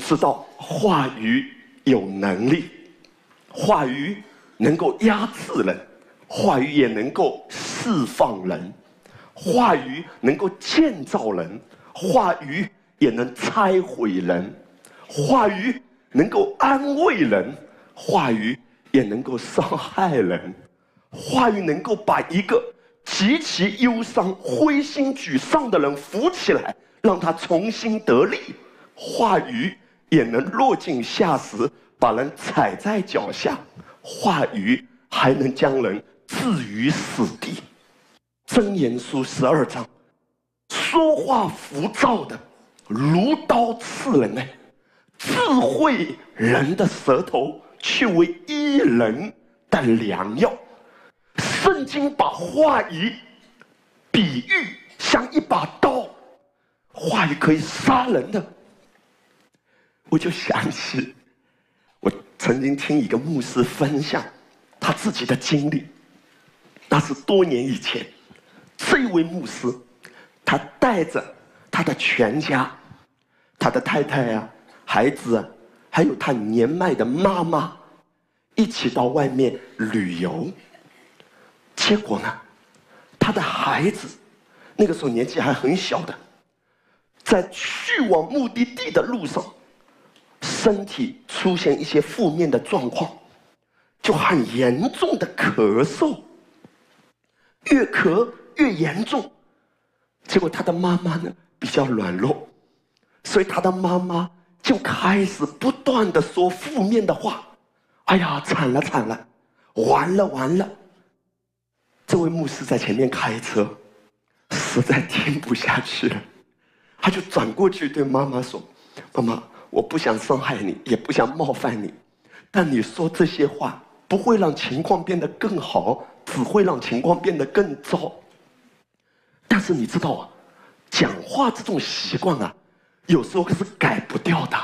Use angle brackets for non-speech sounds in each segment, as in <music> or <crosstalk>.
知道话语有能力，话语能够压制人，话语也能够释放人，话语能够建造人，话语也能拆毁人，话语能够安慰人，话语也能够伤害人，话语能够把一个极其忧伤、灰心沮丧的人扶起来，让他重新得力。话语也能落井下石，把人踩在脚下；话语还能将人置于死地。真言书十二章，说话浮躁的，如刀刺人呢。智慧人的舌头，却为医人的良药。圣经把话语比喻像一把刀，话语可以杀人的。我就想起，我曾经听一个牧师分享他自己的经历。那是多年以前，这位牧师，他带着他的全家，他的太太啊、孩子啊，还有他年迈的妈妈，一起到外面旅游。结果呢，他的孩子那个时候年纪还很小的，在去往目的地的路上。身体出现一些负面的状况，就很严重的咳嗽，越咳越严重。结果他的妈妈呢比较软弱，所以他的妈妈就开始不断的说负面的话。哎呀，惨了惨了，完了完了！这位牧师在前面开车，实在听不下去了，他就转过去对妈妈说：“妈妈。”我不想伤害你，也不想冒犯你，但你说这些话不会让情况变得更好，只会让情况变得更糟。但是你知道啊，讲话这种习惯啊，有时候是改不掉的。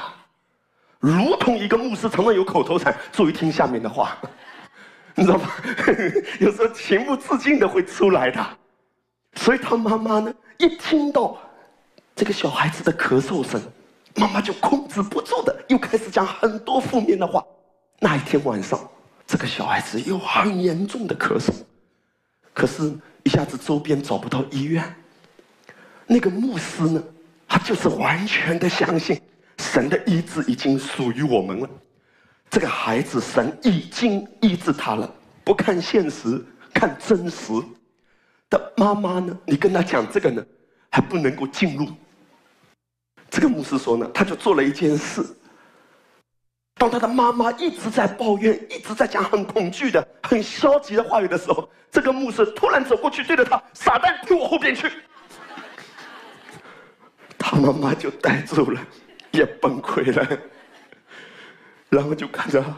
如同一个牧师常常有口头禅，注意听下面的话，<laughs> 你知道吗？<laughs> 有时候情不自禁的会出来的。所以他妈妈呢，一听到这个小孩子的咳嗽声。妈妈就控制不住的，又开始讲很多负面的话。那一天晚上，这个小孩子又很严重的咳嗽，可是，一下子周边找不到医院。那个牧师呢，他就是完全的相信神的医治已经属于我们了。这个孩子，神已经医治他了。不看现实，看真实的妈妈呢？你跟他讲这个呢，还不能够进入。这个牧师说呢，他就做了一件事。当他的妈妈一直在抱怨、一直在讲很恐惧的、很消极的话语的时候，这个牧师突然走过去，对着他：“傻蛋，退我后边去！”他妈妈就呆住了，也崩溃了，然后就看着他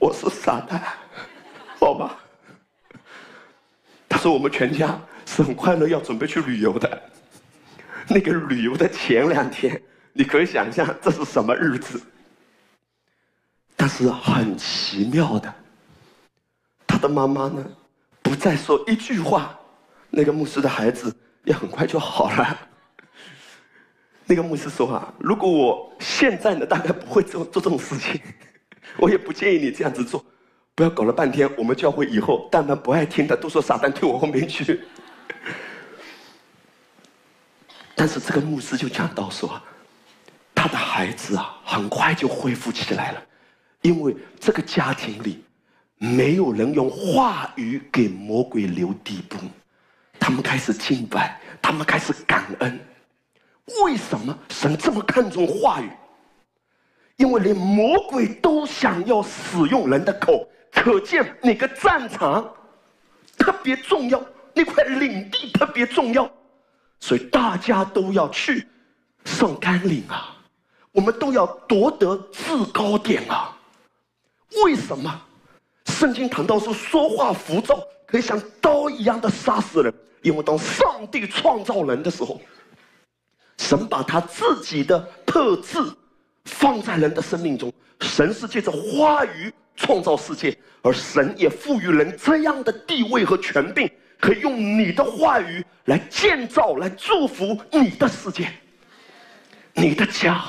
我是傻蛋，好吧？他说：“我们全家是很快乐，要准备去旅游的。” <laughs> 那个旅游的前两天，你可以想象这是什么日子。但是很奇妙的，他的妈妈呢，不再说一句话，那个牧师的孩子也很快就好了。那个牧师说啊，如果我现在呢，大概不会做做这种事情，我也不建议你这样子做，不要搞了半天，我们教会以后但凡不爱听的，都说傻蛋退我后面去。但是这个牧师就讲到说，他的孩子啊，很快就恢复起来了，因为这个家庭里没有人用话语给魔鬼留地步，他们开始敬拜，他们开始感恩。为什么神这么看重话语？因为连魔鬼都想要使用人的口，可见那个战场特别重要，那块领地特别重要。所以大家都要去上甘岭啊，我们都要夺得制高点啊。为什么？圣经谈到说，说话浮躁可以像刀一样的杀死人。因为当上帝创造人的时候，神把他自己的特质放在人的生命中。神是借着话语创造世界，而神也赋予人这样的地位和权柄。可以用你的话语来建造、来祝福你的世界、你的家。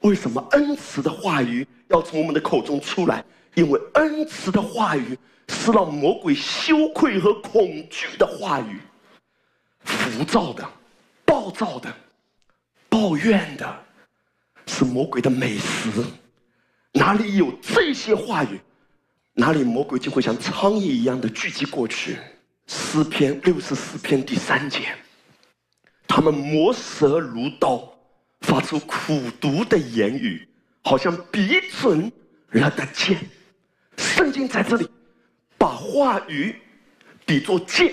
为什么恩慈的话语要从我们的口中出来？因为恩慈的话语是让魔鬼羞愧和恐惧的话语。浮躁的、暴躁的、抱怨的，是魔鬼的美食。哪里有这些话语，哪里魔鬼就会像苍蝇一样的聚集过去。诗篇六十四篇第三节，他们磨舌如刀，发出苦毒的言语，好像笔准了的剑。圣经在这里把话语比作剑，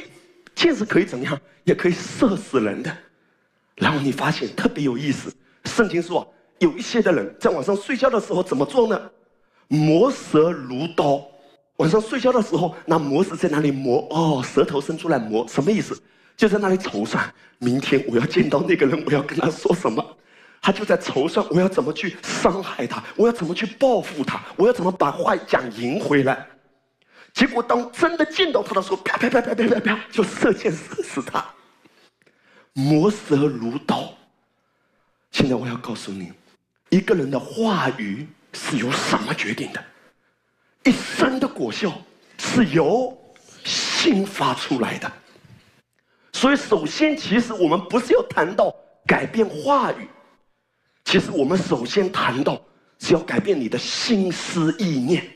剑是可以怎么样？也可以射死人的。然后你发现特别有意思，圣经说有一些的人在晚上睡觉的时候怎么做呢？磨舌如刀。晚上睡觉的时候，那磨石在哪里磨？哦，舌头伸出来磨，什么意思？就在那里筹算，明天我要见到那个人，我要跟他说什么？他就在筹算，我要怎么去伤害他？我要怎么去报复他？我要怎么把话讲赢回来？结果当真的见到他的时候，啪啪啪啪啪啪啪，就射箭射死他。磨舌如刀。现在我要告诉你，一个人的话语是由什么决定的？一生的果效是由心发出来的。所以，首先，其实我们不是要谈到改变话语，其实我们首先谈到是要改变你的心思意念。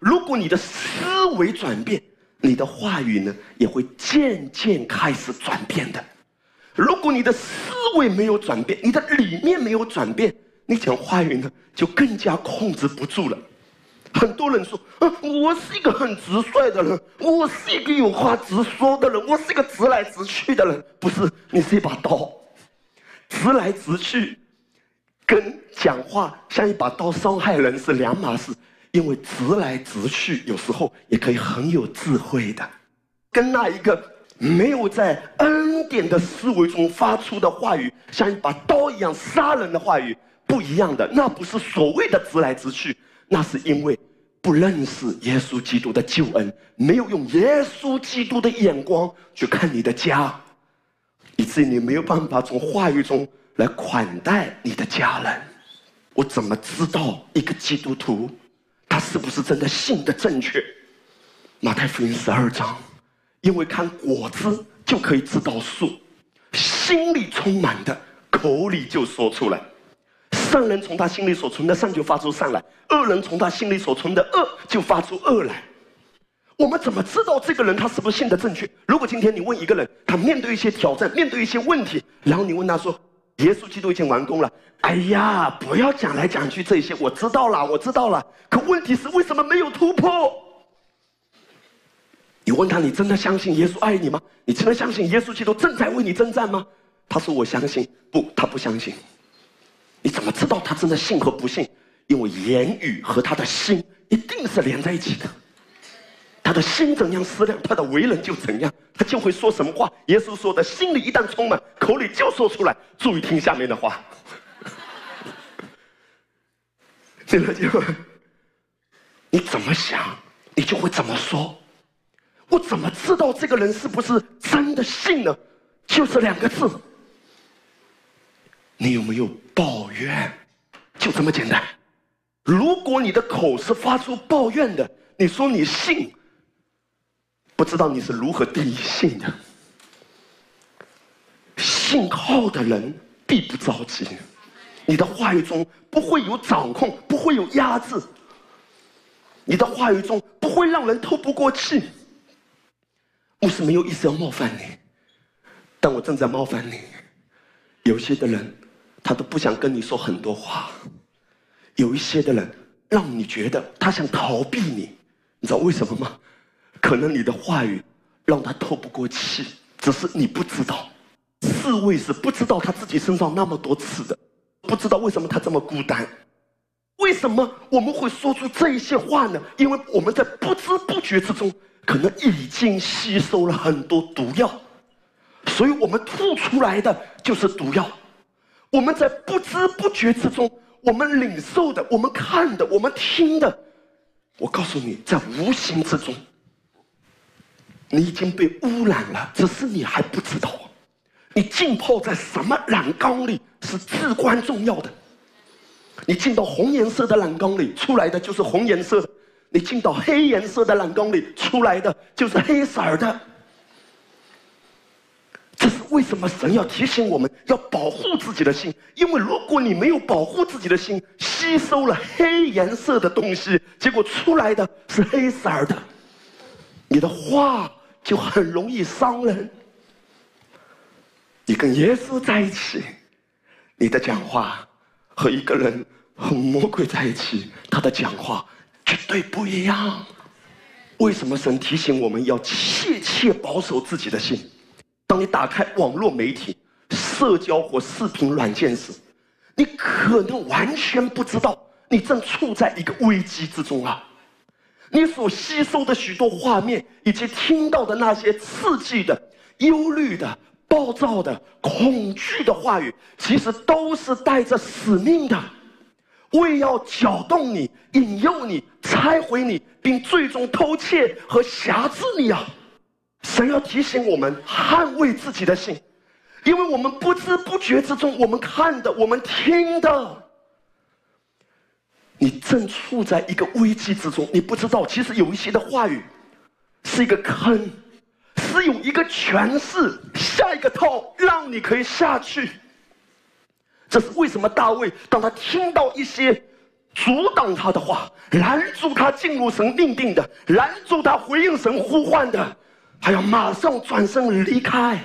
如果你的思维转变，你的话语呢也会渐渐开始转变的。如果你的思维没有转变，你的理念没有转变，你讲话语呢就更加控制不住了。很多人说：“，我是一个很直率的人，我是一个有话直说的人，我是一个直来直去的人。”不是，你是一把刀，直来直去，跟讲话像一把刀伤害人是两码事。因为直来直去，有时候也可以很有智慧的，跟那一个没有在恩典的思维中发出的话语，像一把刀一样杀人的话语不一样的。那不是所谓的直来直去，那是因为不认识耶稣基督的救恩，没有用耶稣基督的眼光去看你的家，以至于你没有办法从话语中来款待你的家人。我怎么知道一个基督徒？他是不是真的信的正确？马太福音十二章，因为看果子就可以知道树，心里充满的，口里就说出来。善人从他心里所存的善就发出善来，恶人从他心里所存的恶就发出恶来。我们怎么知道这个人他是不是信的正确？如果今天你问一个人，他面对一些挑战，面对一些问题，然后你问他说。耶稣基督已经完工了。哎呀，不要讲来讲去这些，我知道了，我知道了。可问题是，为什么没有突破？你问他，你真的相信耶稣爱你吗？你真的相信耶稣基督正在为你征战吗？他说：“我相信。”不，他不相信。你怎么知道他真的信和不信？因为言语和他的心一定是连在一起的。他的心怎样思量，他的为人就怎样，他就会说什么话。耶稣说的，心里一旦充满，口里就说出来。注意听下面的话，<laughs> 这个就你怎么想，你就会怎么说。我怎么知道这个人是不是真的信呢？就是两个字：你有没有抱怨？就这么简单。如果你的口是发出抱怨的，你说你信。不知道你是如何定义信的？信号的人必不着急，你的话语中不会有掌控，不会有压制，你的话语中不会让人透不过气。牧师没有意思要冒犯你，但我正在冒犯你。有些的人，他都不想跟你说很多话；有一些的人，让你觉得他想逃避你，你知道为什么吗？可能你的话语让他透不过气，只是你不知道。刺猬是不知道他自己身上那么多刺的，不知道为什么他这么孤单。为什么我们会说出这一些话呢？因为我们在不知不觉之中，可能已经吸收了很多毒药，所以我们吐出来的就是毒药。我们在不知不觉之中，我们领受的、我们看的、我们听的，我告诉你，在无形之中。你已经被污染了，只是你还不知道。你浸泡在什么染缸里是至关重要的。你进到红颜色的染缸里，出来的就是红颜色；你进到黑颜色的染缸里，出来的就是黑色的。为什么神要提醒我们要保护自己的心？因为如果你没有保护自己的心，吸收了黑颜色的东西，结果出来的是黑色的，你的话就很容易伤人。你跟耶稣在一起，你的讲话和一个人和魔鬼在一起，他的讲话绝对不一样。为什么神提醒我们要切切保守自己的心？当你打开网络媒体、社交或视频软件时，你可能完全不知道你正处在一个危机之中啊！你所吸收的许多画面，以及听到的那些刺激的、忧虑的。暴躁的、恐惧的话语，其实都是带着使命的，为要搅动你、引诱你、拆毁你，并最终偷窃和辖制你啊！神要提醒我们捍卫自己的信，因为我们不知不觉之中，我们看的、我们听的，你正处在一个危机之中，你不知道，其实有一些的话语是一个坑。是有一个诠释，下一个套，让你可以下去。这是为什么？大卫当他听到一些阻挡他的话，拦住他进入神命定的，拦住他回应神呼唤的，他要马上转身离开，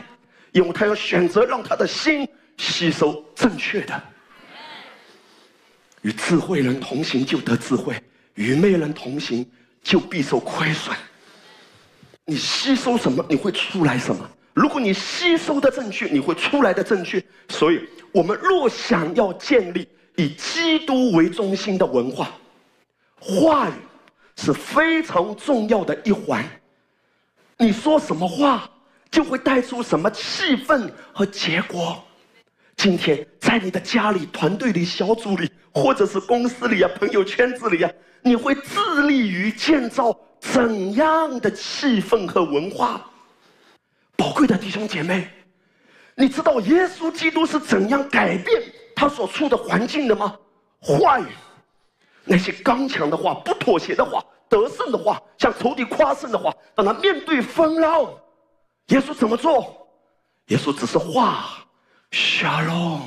因为他要选择让他的心吸收正确的。与智慧人同行，就得智慧；与昧人同行，就必受亏损。你吸收什么，你会出来什么。如果你吸收的正确，你会出来的正确。所以，我们若想要建立以基督为中心的文化，话语是非常重要的一环。你说什么话，就会带出什么气氛和结果。今天，在你的家里、团队里、小组里，或者是公司里啊、朋友圈子里啊，你会致力于建造。怎样的气氛和文化，宝贵的弟兄姐妹，你知道耶稣基督是怎样改变他所处的环境的吗？话语，那些刚强的话、不妥协的话、得胜的话、向仇敌夸胜的话，当他面对风浪，耶稣怎么做？耶稣只是话，shalom，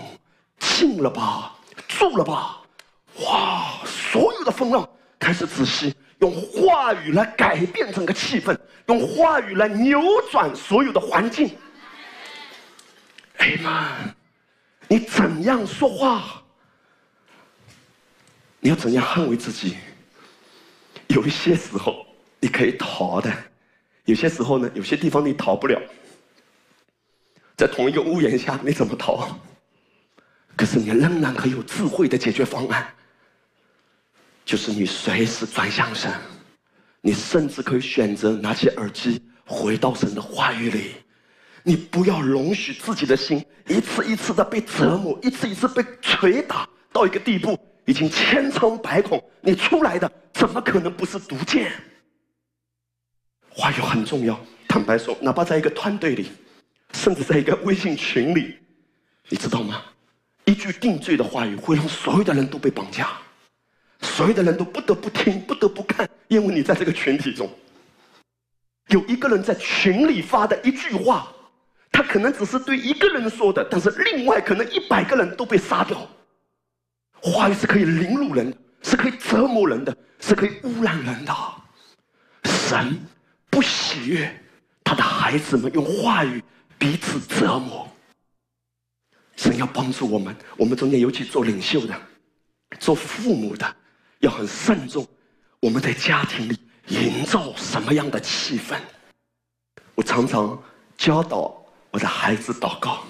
静了吧，住了吧，哇，所有的风浪开始止息。用话语来改变整个气氛，用话语来扭转所有的环境。哎妈，你怎样说话？你要怎样捍卫自己？有一些时候你可以逃的，有些时候呢，有些地方你逃不了。在同一个屋檐下，你怎么逃？可是你仍然可以有智慧的解决方案。就是你随时转向神，你甚至可以选择拿起耳机回到神的话语里。你不要容许自己的心一次一次的被折磨，一次一次被捶打到一个地步，已经千疮百孔。你出来的怎么可能不是毒箭？话语很重要。坦白说，哪怕在一个团队里，甚至在一个微信群里，你知道吗？一句定罪的话语会让所有的人都被绑架。所有的人都不得不听，不得不看，因为你在这个群体中。有一个人在群里发的一句话，他可能只是对一个人说的，但是另外可能一百个人都被杀掉。话语是可以凌辱人的，是可以折磨人的，是可以污染人的。神不喜悦他的孩子们用话语彼此折磨。神要帮助我们，我们中间尤其做领袖的，做父母的。要很慎重，我们在家庭里营造什么样的气氛？我常常教导我的孩子祷告，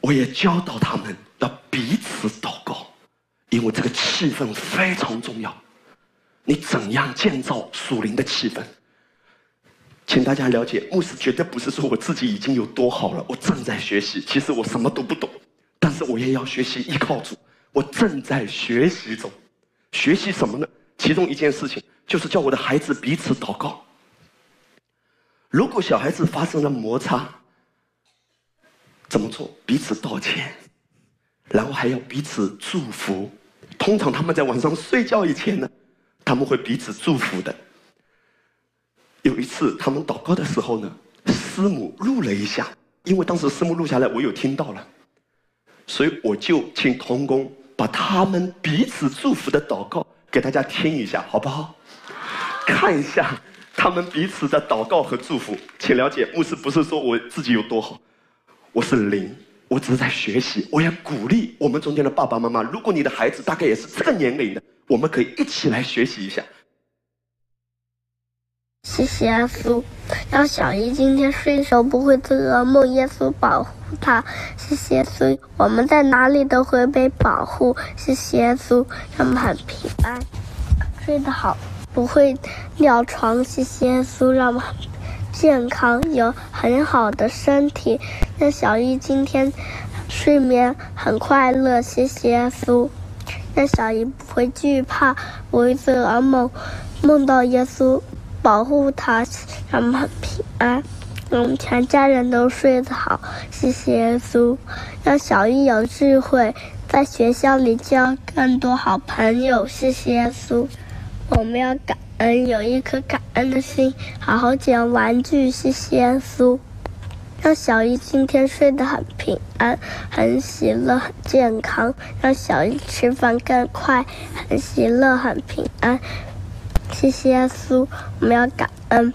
我也教导他们要彼此祷告，因为这个气氛非常重要。你怎样建造属灵的气氛？请大家了解，牧师绝对不是说我自己已经有多好了，我正在学习。其实我什么都不懂，但是我也要学习依靠主。我正在学习中，学习什么呢？其中一件事情就是叫我的孩子彼此祷告。如果小孩子发生了摩擦，怎么做？彼此道歉，然后还要彼此祝福。通常他们在晚上睡觉以前呢，他们会彼此祝福的。有一次他们祷告的时候呢，师母录了一下，因为当时师母录下来，我有听到了，所以我就请童工把他们彼此祝福的祷告给大家听一下，好不好？看一下他们彼此的祷告和祝福，请了解，牧师不是说我自己有多好，我是零，我只是在学习。我也鼓励我们中间的爸爸妈妈，如果你的孩子大概也是这个年龄的，我们可以一起来学习一下。谢谢耶稣，让小姨今天睡的时候不会做噩梦。耶稣保护她。谢谢耶稣，我们在哪里都会被保护。谢谢耶稣，让我们很平安，睡得好，不会尿床。谢谢耶稣，让我们健康，有很好的身体。让小姨今天睡眠很快乐。谢谢耶稣，让小姨不会惧怕，不会做噩梦，梦到耶稣。保护他，让我们很平安，我们全家人都睡得好。谢谢耶稣，让小姨有智慧，在学校里交更多好朋友。谢谢耶稣，我们要感恩，有一颗感恩的心，好好捡玩具。谢谢耶稣，让小姨今天睡得很平安，很喜乐，很健康。让小姨吃饭更快，很喜乐，很平安。谢谢耶稣，我们要感恩。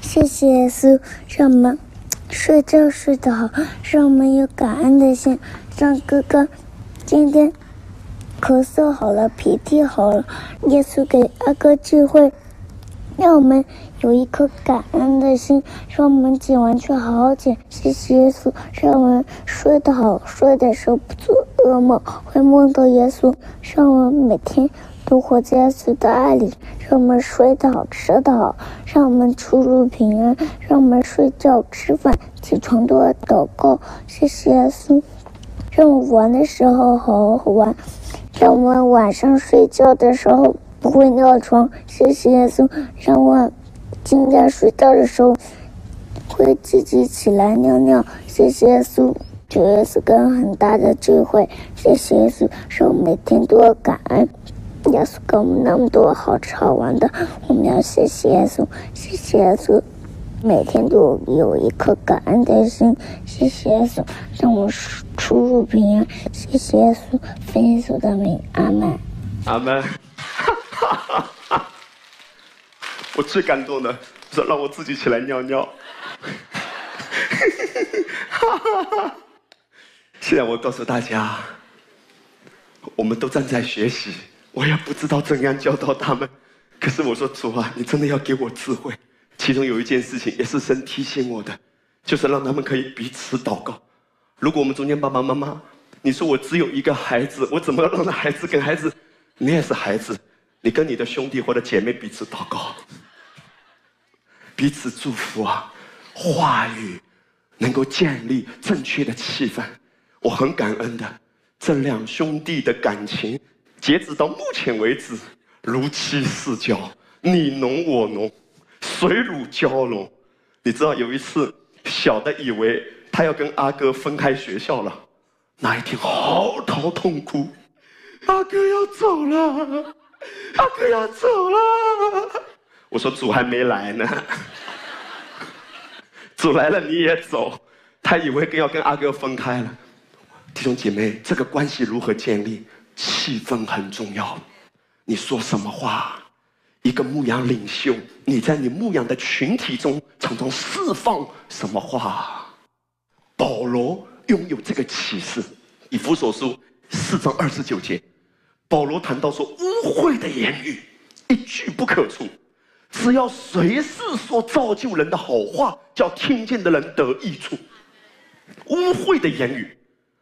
谢谢耶稣，让我们睡觉睡得好，让我们有感恩的心。让哥哥今天咳嗽好了，鼻涕好了，耶稣给阿哥智慧，让我们有一颗感恩的心。让我们捡完去好好捡。谢谢耶稣，让我们睡得好，睡的时候不做。噩梦会梦到耶稣，让我们每天都活在耶稣的爱里，让我们睡得好，吃得好，让我们出入平安，让我们睡觉、吃饭、起床都要祷告。谢谢耶稣，让我玩的时候好好玩，让我晚上睡觉的时候不会尿床。谢谢耶稣，让我今天睡觉的时候会自己起来尿尿。谢谢耶稣。主耶稣给我很大的智慧，谢谢耶稣，让我每天都要感恩。耶稣给我们那么多好吃好玩的，我们要谢谢耶稣，谢谢耶稣，每天都有一颗感恩的心。谢谢耶稣，让我出入平安。谢谢耶稣，奉耶稣的美，阿门。阿门。<laughs> 我最感动的是让我自己起来尿尿。哈哈哈。现在我告诉大家，我们都正在学习，我也不知道怎样教导他们。可是我说主啊，你真的要给我智慧。其中有一件事情也是神提醒我的，就是让他们可以彼此祷告。如果我们中间爸爸妈妈，你说我只有一个孩子，我怎么让孩子跟孩子？你也是孩子，你跟你的兄弟或者姐妹彼此祷告，彼此祝福啊，话语能够建立正确的气氛。我很感恩的，这两兄弟的感情，截止到目前为止，如漆似胶，你侬我侬，水乳交融。你知道有一次，小的以为他要跟阿哥分开学校了，那一天嚎啕痛哭，阿哥要走了，阿哥要走了。我说主还没来呢，主来了你也走，他以为跟要跟阿哥分开了。弟兄姐妹，这个关系如何建立？气氛很重要。你说什么话？一个牧羊领袖，你在你牧羊的群体中常常释放什么话？保罗拥有这个启示，《以弗所书》四章二十九节，保罗谈到说：污秽的言语一句不可出，只要随时说造就人的好话，叫听见的人得益处。污秽的言语。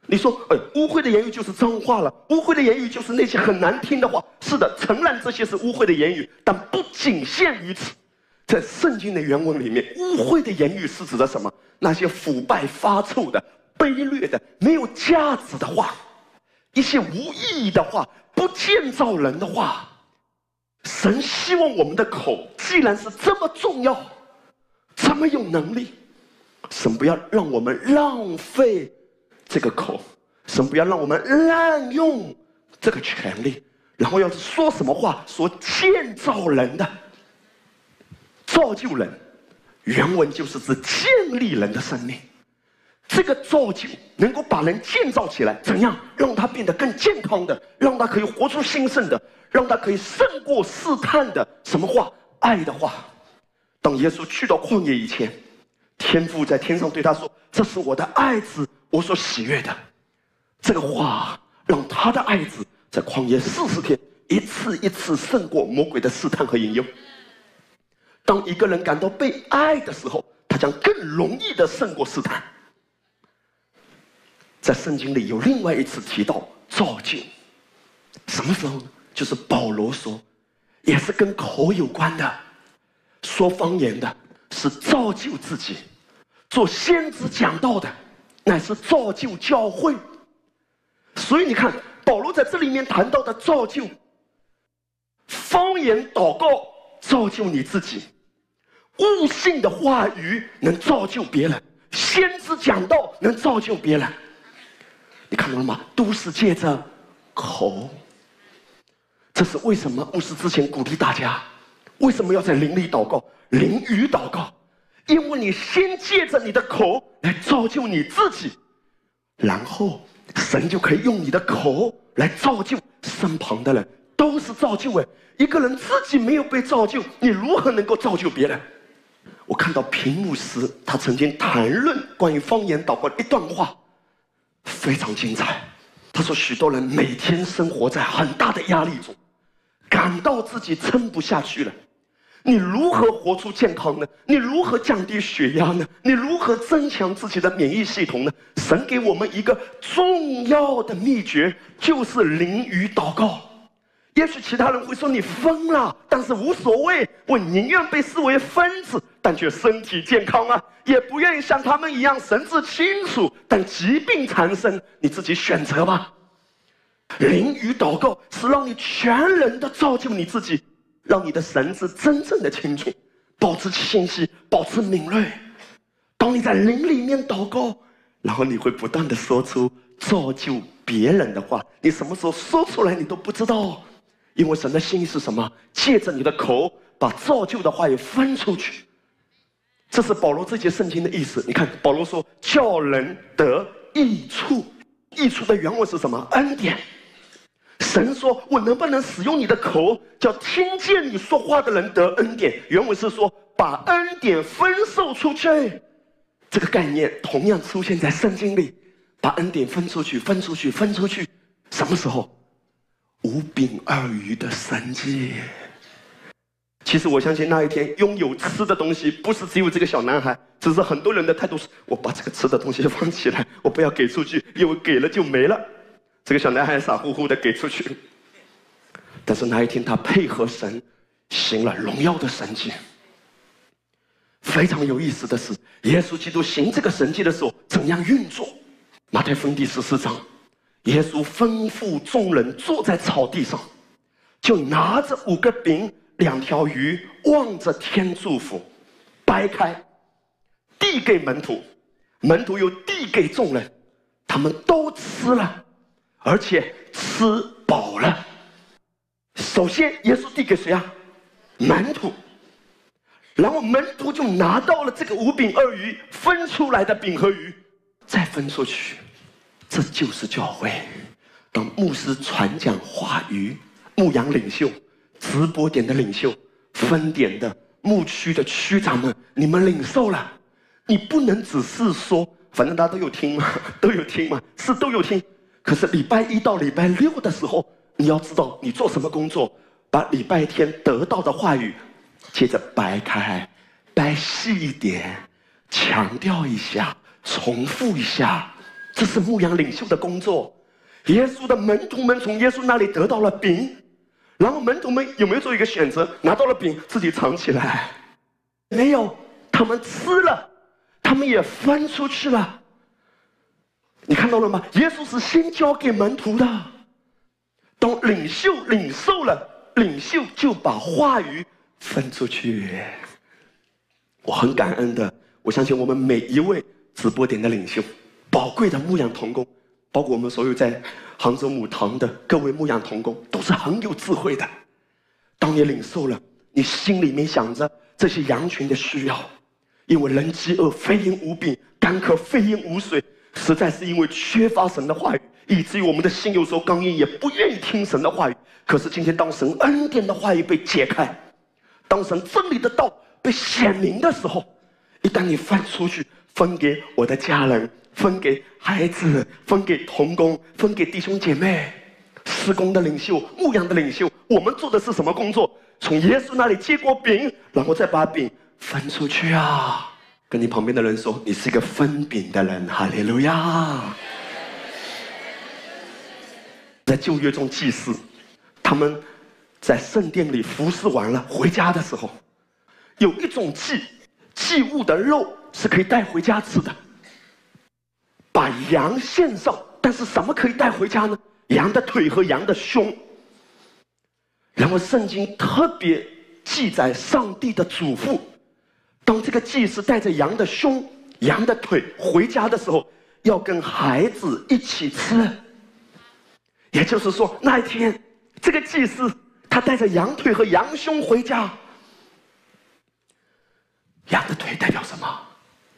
你说，哎，污秽的言语就是脏话了，污秽的言语就是那些很难听的话。是的，承认这些是污秽的言语，但不仅限于此。在圣经的原文里面，污秽的言语是指的什么？那些腐败发臭的、卑劣的、没有价值的话，一些无意义的话，不建造人的话。神希望我们的口，既然是这么重要，这么有能力。神不要让我们浪费这个口，神不要让我们滥用这个权利。然后要是说什么话，说建造人的、造就人，原文就是指建立人的生命。这个造就能够把人建造起来，怎样让他变得更健康的，让他可以活出兴盛的，让他可以胜过试探的什么话？爱的话。当耶稣去到旷野以前，天父在天上对他说：“这是我的爱子，我所喜悦的。”这个话让他的爱子在旷野四十天，一次一次胜过魔鬼的试探和引诱。当一个人感到被爱的时候，他将更容易的胜过试探。在圣经里有另外一次提到造就，什么时候呢？就是保罗说，也是跟口有关的。说方言的是造就自己，做先知讲道的乃是造就教会。所以你看，保罗在这里面谈到的造就，方言祷告造就你自己，悟性的话语能造就别人，先知讲道能造就别人。你看到了吗？都是借着口。这是为什么？牧师之前鼓励大家，为什么要在灵里祷告、灵语祷告？因为你先借着你的口来造就你自己，然后神就可以用你的口来造就身旁的人，都是造就哎。一个人自己没有被造就，你如何能够造就别人？我看到平牧师他曾经谈论关于方言祷告一段话。非常精彩。他说：“许多人每天生活在很大的压力中，感到自己撑不下去了。你如何活出健康呢？你如何降低血压呢？你如何增强自己的免疫系统呢？神给我们一个重要的秘诀，就是淋雨祷告。也许其他人会说你疯了，但是无所谓，我宁愿被视为疯子。”但却身体健康啊，也不愿意像他们一样神志清楚，但疾病缠身，你自己选择吧。淋雨祷告是让你全人的造就你自己，让你的神志真正的清楚，保持清晰，保持敏锐。当你在灵里面祷告，然后你会不断的说出造就别人的话。你什么时候说出来，你都不知道，因为神的心意是什么？借着你的口，把造就的话也分出去。这是保罗这节圣经的意思。你看，保罗说叫人得益处，益处的原文是什么？恩典。神说：“我能不能使用你的口，叫听见你说话的人得恩典？”原文是说把恩典分授出去。这个概念同样出现在圣经里，把恩典分出去，分出去，分出去。什么时候？五饼二鱼的神迹。其实我相信那一天拥有吃的东西不是只有这个小男孩，只是很多人的态度是：我把这个吃的东西放起来，我不要给出去，因为给了就没了。这个小男孩傻乎乎的给出去，但是那一天他配合神行了荣耀的神迹。非常有意思的是，耶稣基督行这个神迹的时候怎样运作？马太福音第十四章，耶稣吩咐众人坐在草地上，就拿着五个饼。两条鱼望着天祝福，掰开，递给门徒，门徒又递给众人，他们都吃了，而且吃饱了。首先，耶稣递给谁啊？门徒，然后门徒就拿到了这个五饼二鱼分出来的饼和鱼，再分出去，这就是教会。当牧师传讲话语，牧羊领袖。直播点的领袖，分点的牧区的区长们，你们领受了。你不能只是说，反正大家都有听嘛，<laughs> 都有听嘛，是都有听。可是礼拜一到礼拜六的时候，你要知道你做什么工作，把礼拜天得到的话语，接着掰开，掰细一点，强调一下，重复一下，这是牧羊领袖的工作。耶稣的门徒们从耶稣那里得到了饼。然后门徒们有没有做一个选择？拿到了饼，自己藏起来？没有，他们吃了，他们也分出去了。你看到了吗？耶稣是先交给门徒的，当领袖领受了，领袖就把话语分出去。我很感恩的，我相信我们每一位直播点的领袖，宝贵的牧养童工，包括我们所有在杭州母堂的各位牧养童工，都是很有智慧的。当你领受了，你心里面想着这些羊群的需要，因为人饥饿，非因无病；干渴，非因无水，实在是因为缺乏神的话语，以至于我们的心有时候刚硬，也不愿意听神的话语。可是今天，当神恩典的话语被解开，当神真理的道被显明的时候，一旦你分出去，分给我的家人，分给孩子，分给童工，分给弟兄姐妹，施工的领袖、牧羊的领袖，我们做的是什么工作？从耶稣那里接过饼，然后再把饼分出去啊！跟你旁边的人说，你是一个分饼的人，哈利路亚！在旧约中，祭司他们在圣殿里服侍完了，回家的时候，有一种祭祭物的肉是可以带回家吃的。把羊献上，但是什么可以带回家呢？羊的腿和羊的胸。然后圣经特别记载上帝的嘱咐：当这个祭司带着羊的胸、羊的腿回家的时候，要跟孩子一起吃。也就是说，那一天，这个祭司他带着羊腿和羊胸回家。羊的腿代表什么？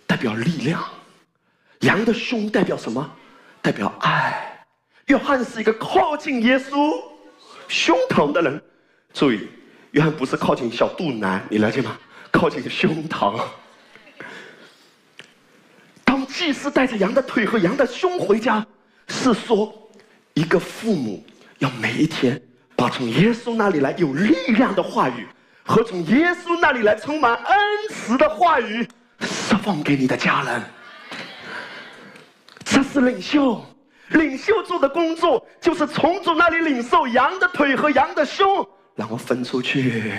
代表力量。羊的胸代表什么？代表爱。约翰是一个靠近耶稣胸膛的人。注意，约翰不是靠近小肚腩，你了解吗？靠近胸膛。当祭司带着羊的腿和羊的胸回家，是说。一个父母要每一天把从耶稣那里来有力量的话语和从耶稣那里来充满恩慈的话语释放给你的家人。这是领袖，领袖做的工作就是从主那里领受羊的腿和羊的胸，然后分出去，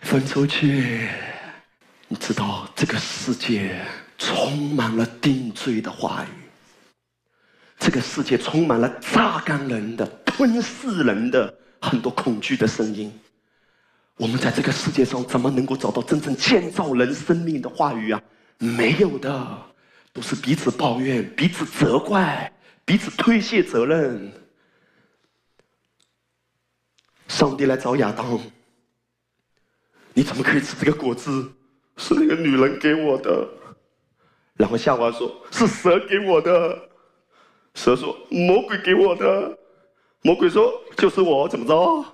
分出去。你知道这个世界充满了定罪的话语。这个世界充满了榨干人的、吞噬人的很多恐惧的声音。我们在这个世界上怎么能够找到真正建造人生命的话语啊？没有的，都是彼此抱怨、彼此责怪、彼此推卸责任。上帝来找亚当，你怎么可以吃这个果子？是那个女人给我的。然后夏娃说：“是蛇给我的。”蛇说：“魔鬼给我的。”魔鬼说：“就是我，怎么着？”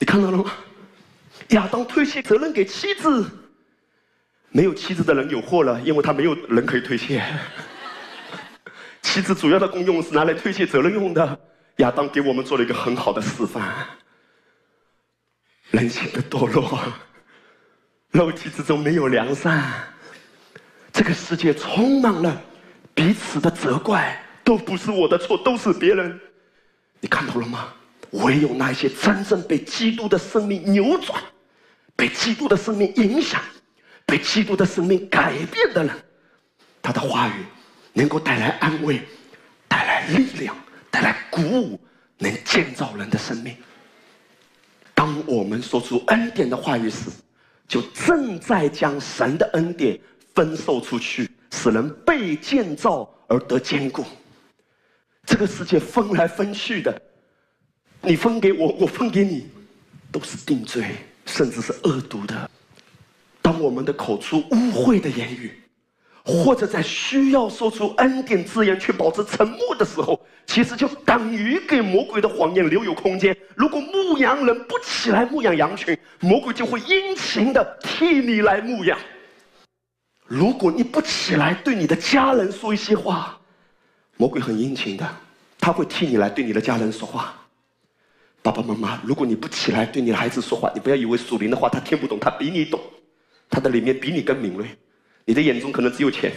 你看到了吗？亚当推卸责任给妻子，没有妻子的人有祸了，因为他没有人可以推卸。<laughs> 妻子主要的功用是拿来推卸责任用的。亚当给我们做了一个很好的示范。人性的堕落，肉体之中没有良善，这个世界充满了。彼此的责怪都不是我的错，都是别人。你看到了吗？唯有那些真正被基督的生命扭转、被基督的生命影响、被基督的生命改变的人，他的话语能够带来安慰、带来力量、带来鼓舞，能建造人的生命。当我们说出恩典的话语时，就正在将神的恩典分授出去。使人被建造而得坚固。这个世界分来分去的，你分给我，我分给你，都是定罪，甚至是恶毒的。当我们的口出污秽的言语，或者在需要说出恩典之言却保持沉默的时候，其实就等于给魔鬼的谎言留有空间。如果牧羊人不起来牧养羊群，魔鬼就会殷勤的替你来牧养。如果你不起来对你的家人说一些话，魔鬼很殷勤的，他会替你来对你的家人说话。爸爸妈妈，如果你不起来对你的孩子说话，你不要以为属灵的话他听不懂，他比你懂，他的里面比你更敏锐。你的眼中可能只有钱，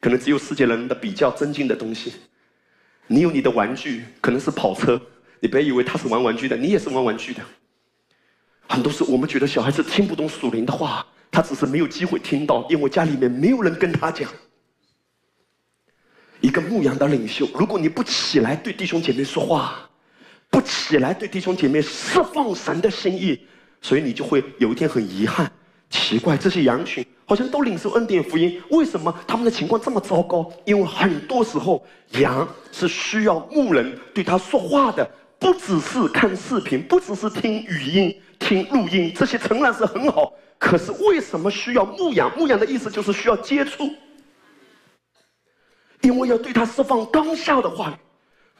可能只有世界人的比较尊敬的东西。你有你的玩具，可能是跑车，你别以为他是玩玩具的，你也是玩玩具的。很多时候我们觉得小孩子听不懂属灵的话。他只是没有机会听到，因为家里面没有人跟他讲。一个牧羊的领袖，如果你不起来对弟兄姐妹说话，不起来对弟兄姐妹释放神的心意，所以你就会有一天很遗憾，奇怪这些羊群好像都领受恩典福音，为什么他们的情况这么糟糕？因为很多时候羊是需要牧人对他说话的，不只是看视频，不只是听语音、听录音，这些诚然是很好。可是为什么需要牧羊？牧羊的意思就是需要接触，因为要对他释放当下的话语。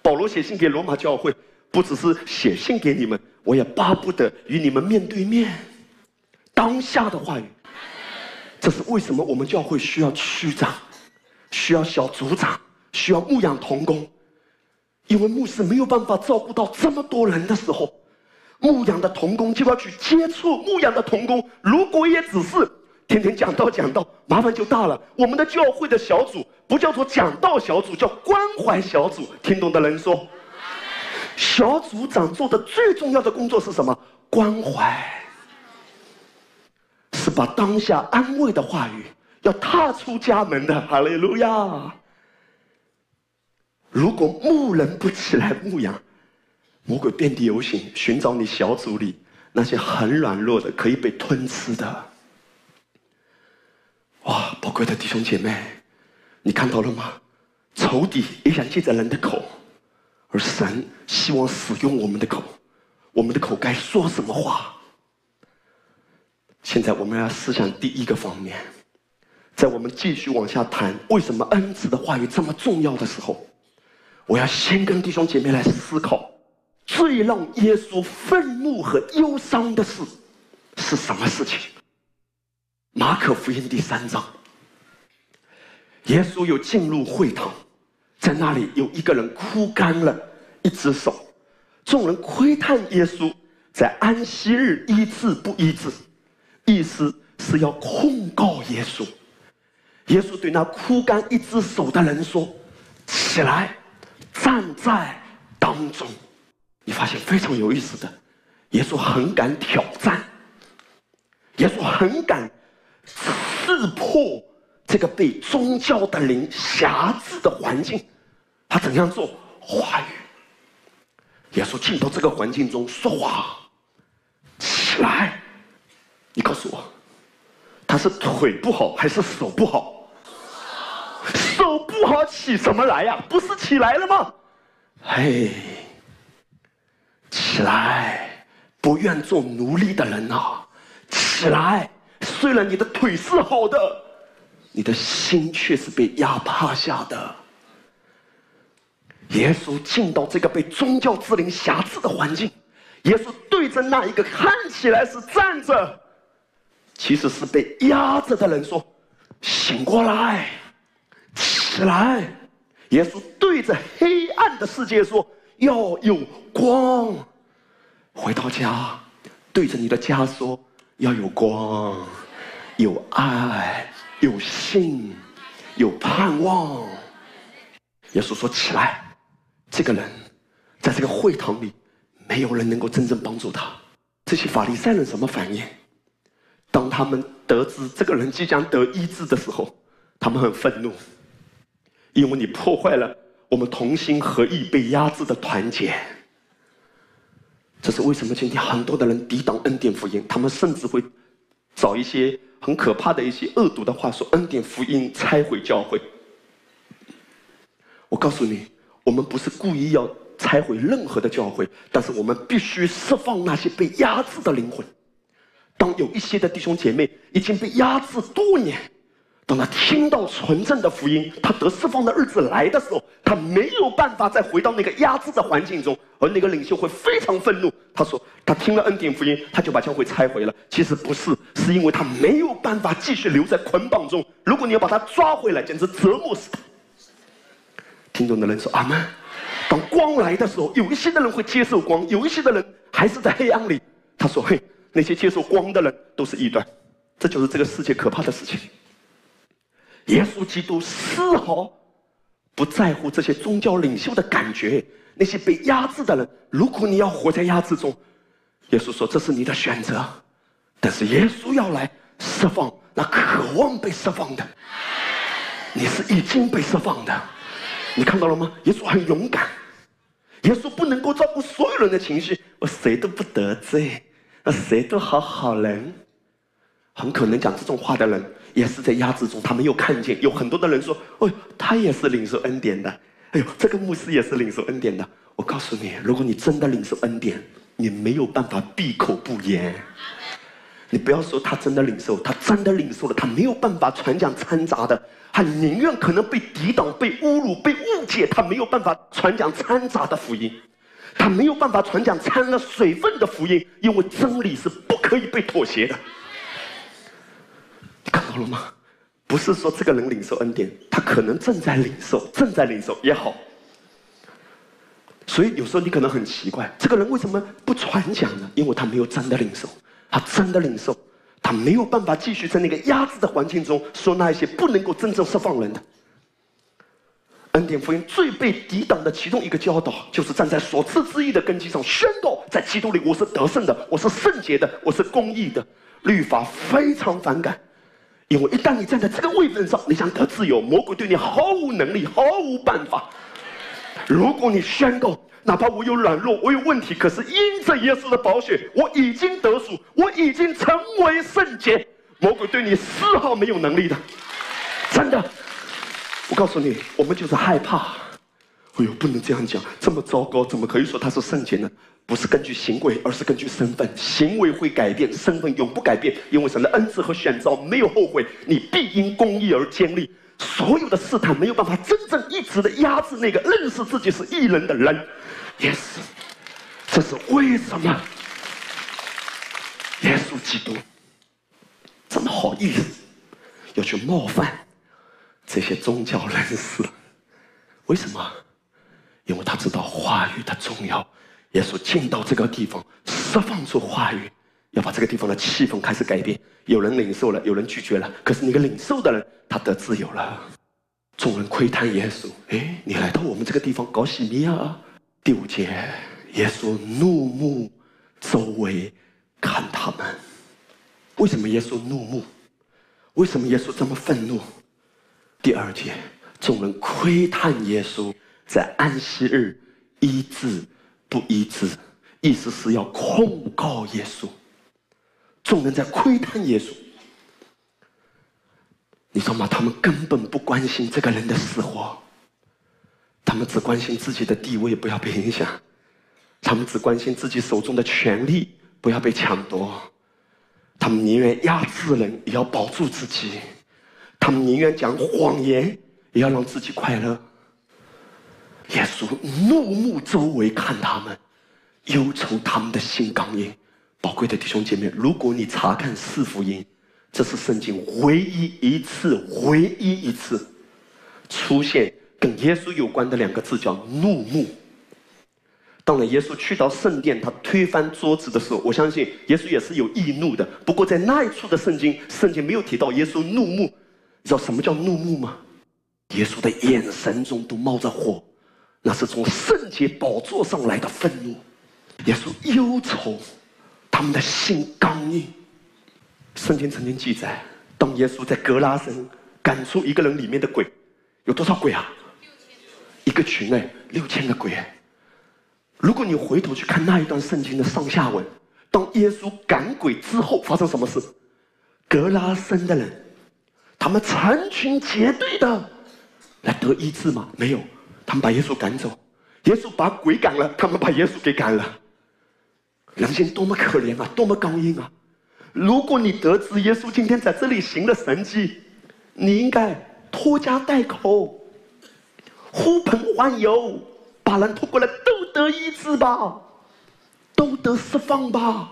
保罗写信给罗马教会，不只是写信给你们，我也巴不得与你们面对面，当下的话语。这是为什么我们教会需要区长，需要小组长，需要牧养童工，因为牧师没有办法照顾到这么多人的时候，牧养的童工就要去接触牧养的童工。如果也只是天天讲道讲道，麻烦就大了。我们的教会的小组不叫做讲道小组，叫关怀小组。听懂的人说，小组长做的最重要的工作是什么？关怀。把当下安慰的话语要踏出家门的，哈利路亚！如果牧人不起来牧羊，魔鬼遍地游行，寻找你小组里那些很软弱的、可以被吞吃的。哇，宝贵的弟兄姐妹，你看到了吗？仇敌也想借着人的口，而神希望使用我们的口，我们的口该说什么话？现在我们要思想第一个方面，在我们继续往下谈为什么恩赐的话语这么重要的时候，我要先跟弟兄姐妹来思考，最让耶稣愤怒和忧伤的事是什么事情？马可福音第三章，耶稣有进入会堂，在那里有一个人哭干了一只手，众人窥探耶稣在安息日医治不医治。意思是要控告耶稣。耶稣对那枯干一只手的人说：“起来，站在当中。”你发现非常有意思的，耶稣很敢挑战，耶稣很敢刺破这个被宗教的灵辖制的环境。他怎样做？话语。耶稣进到这个环境中说话，起来。你告诉我，他是腿不好还是手不好？手不好起什么来呀？不是起来了吗？嘿，起来！不愿做奴隶的人呐，起来！虽然你的腿是好的，你的心却是被压趴下的。耶稣进到这个被宗教之灵辖制的环境，耶稣对着那一个看起来是站着。其实是被压着的人说：“醒过来，起来！”耶稣对着黑暗的世界说：“要有光。”回到家，对着你的家说：“要有光，有爱，有信，有盼望。”耶稣说：“起来！”这个人在这个会堂里，没有人能够真正帮助他。这些法利赛人什么反应？当他们得知这个人即将得医治的时候，他们很愤怒，因为你破坏了我们同心合意被压制的团结。这是为什么？今天很多的人抵挡恩典福音，他们甚至会找一些很可怕的一些恶毒的话说：“恩典福音拆毁教会。”我告诉你，我们不是故意要拆毁任何的教会，但是我们必须释放那些被压制的灵魂。当有一些的弟兄姐妹已经被压制多年，当他听到纯正的福音，他得释放的日子来的时候，他没有办法再回到那个压制的环境中，而那个领袖会非常愤怒。他说：“他听了恩典福音，他就把教会拆毁了。”其实不是，是因为他没有办法继续留在捆绑中。如果你要把他抓回来，简直折磨死他。听懂的人说：“阿门。”当光来的时候，有一些的人会接受光，有一些的人还是在黑暗里。他说：“嘿。”那些接受光的人都是异端，这就是这个世界可怕的事情。耶稣基督丝毫不在乎这些宗教领袖的感觉，那些被压制的人。如果你要活在压制中，耶稣说这是你的选择，但是耶稣要来释放那渴望被释放的。你是已经被释放的，你看到了吗？耶稣很勇敢，耶稣不能够照顾所有人的情绪，我谁都不得罪。那谁都好好人，很可能讲这种话的人，也是在压制中，他没有看见。有很多的人说：“哦，他也是领受恩典的。”哎呦，这个牧师也是领受恩典的。我告诉你，如果你真的领受恩典，你没有办法闭口不言。你不要说他真的领受，他真的领受了，他没有办法传讲掺杂的，他宁愿可能被抵挡、被侮辱、被误解，他没有办法传讲掺杂的福音，他没有办法传讲掺了水分的福音，因为真理是不可以被妥协的。你看到了吗？不是说这个人领受恩典，他可能正在领受，正在领受也好。所以有时候你可能很奇怪，这个人为什么不传讲呢？因为他没有真的领受，他真的领受，他没有办法继续在那个压制的环境中说那一些不能够真正释放人的。恩典福音最被抵挡的其中一个教导，就是站在所赐之意的根基上宣告，在基督里我是得胜的，我是圣洁的，我是公义的。律法非常反感。因为一旦你站在这个位置上，你想得自由，魔鬼对你毫无能力，毫无办法。如果你宣告，哪怕我有软弱，我有问题，可是因着耶稣的宝血，我已经得赎，我已经成为圣洁，魔鬼对你丝毫没有能力的。真的，我告诉你，我们就是害怕。哎呦，不能这样讲，这么糟糕，怎么可以说他是圣洁呢？不是根据行为，而是根据身份。行为会改变，身份永不改变。因为神的恩赐和选召没有后悔，你必因公义而坚立。所有的试探没有办法真正一直的压制那个认识自己是异人的人。Yes，这是为什么？耶稣基督这么好意思要去冒犯这些宗教人士？为什么？因为他知道话语的重要。耶稣进到这个地方，释放出话语，要把这个地方的气氛开始改变。有人领受了，有人拒绝了。可是那个领受的人，他得自由了。众人窥探耶稣，哎，你来到我们这个地方搞洗米啊？第五节，耶稣怒目周围看他们。为什么耶稣怒目？为什么耶稣这么愤怒？第二节，众人窥探耶稣在安息日医治。不医治，意思是要控告耶稣。众人在窥探耶稣，你说嘛？他们根本不关心这个人的死活，他们只关心自己的地位不要被影响，他们只关心自己手中的权力不要被抢夺，他们宁愿压制人也要保住自己，他们宁愿讲谎言也要让自己快乐。耶稣怒目周围看他们，忧愁他们的心刚硬。宝贵的弟兄姐妹，如果你查看四福音，这是圣经唯一一次、唯一一次出现跟耶稣有关的两个字，叫怒目。当然，耶稣去到圣殿，他推翻桌子的时候，我相信耶稣也是有易怒的。不过，在那一处的圣经，圣经没有提到耶稣怒目。你知道什么叫怒目吗？耶稣的眼神中都冒着火。那是从圣洁宝座上来的愤怒，耶稣忧愁，他们的心刚硬。圣经曾经记载，当耶稣在格拉森赶出一个人里面的鬼，有多少鬼啊？一个群哎，六千个鬼。如果你回头去看那一段圣经的上下文，当耶稣赶鬼之后发生什么事？格拉森的人，他们成群结队的来得医治吗？没有。他们把耶稣赶走，耶稣把鬼赶了，他们把耶稣给赶了。人心多么可怜啊，多么刚硬啊！如果你得知耶稣今天在这里行了神迹，你应该拖家带口，呼朋唤友，把人拖过来都得医治吧，都得释放吧。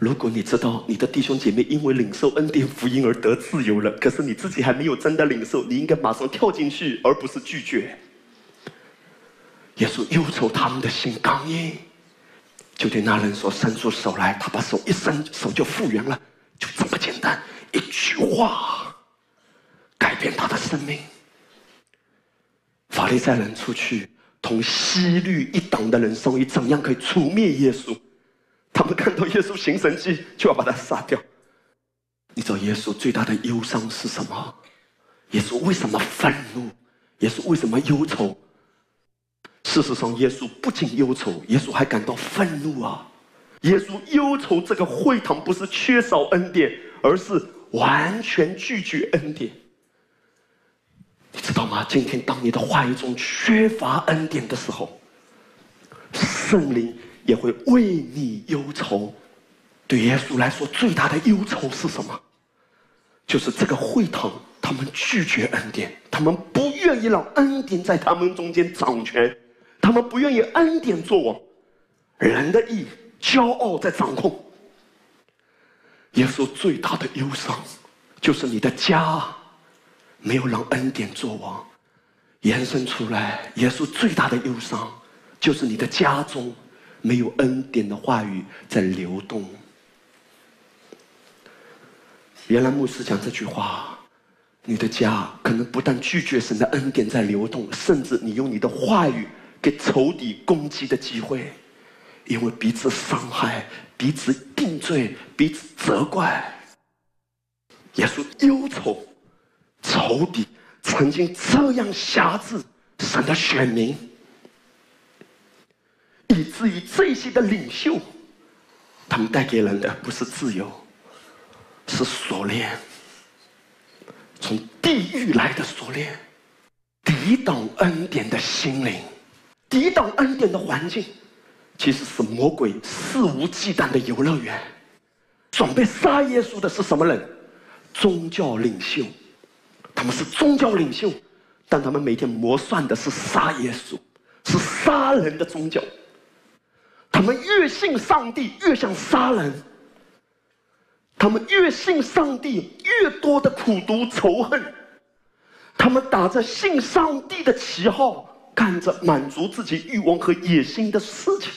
如果你知道你的弟兄姐妹因为领受恩典福音而得自由了，可是你自己还没有真的领受，你应该马上跳进去，而不是拒绝。耶稣忧愁他们的心刚硬，就对那人说：“伸出手来。”他把手一伸，手就复原了，就这么简单，一句话改变他的生命。法利赛人出去同西律一党的人商议，怎样可以除灭耶稣。他们看到耶稣行神迹，就要把他杀掉。你知道耶稣最大的忧伤是什么？耶稣为什么愤怒？耶稣为什么忧愁？事实上，耶稣不仅忧愁，耶稣还感到愤怒啊！耶稣忧愁这个会堂不是缺少恩典，而是完全拒绝恩典。你知道吗？今天当你的话语中缺乏恩典的时候，圣灵也会为你忧愁。对耶稣来说，最大的忧愁是什么？就是这个会堂，他们拒绝恩典，他们不愿意让恩典在他们中间掌权，他们不愿意恩典做王，人的意、骄傲在掌控。耶稣最大的忧伤，就是你的家没有让恩典做王，延伸出来，耶稣最大的忧伤，就是你的家中没有恩典的话语在流动。原来牧师讲这句话，你的家可能不但拒绝神的恩典在流动，甚至你用你的话语给仇敌攻击的机会，因为彼此伤害、彼此定罪、彼此责怪。耶稣忧愁仇敌曾经这样辖制神的选民，以至于这些的领袖，他们带给人的不是自由。是锁链，从地狱来的锁链，抵挡恩典的心灵，抵挡恩典的环境，其实是魔鬼肆无忌惮的游乐园。准备杀耶稣的是什么人？宗教领袖，他们是宗教领袖，但他们每天谋算的是杀耶稣，是杀人的宗教。他们越信上帝，越想杀人。他们越信上帝，越多的苦毒仇恨。他们打着信上帝的旗号，干着满足自己欲望和野心的事情。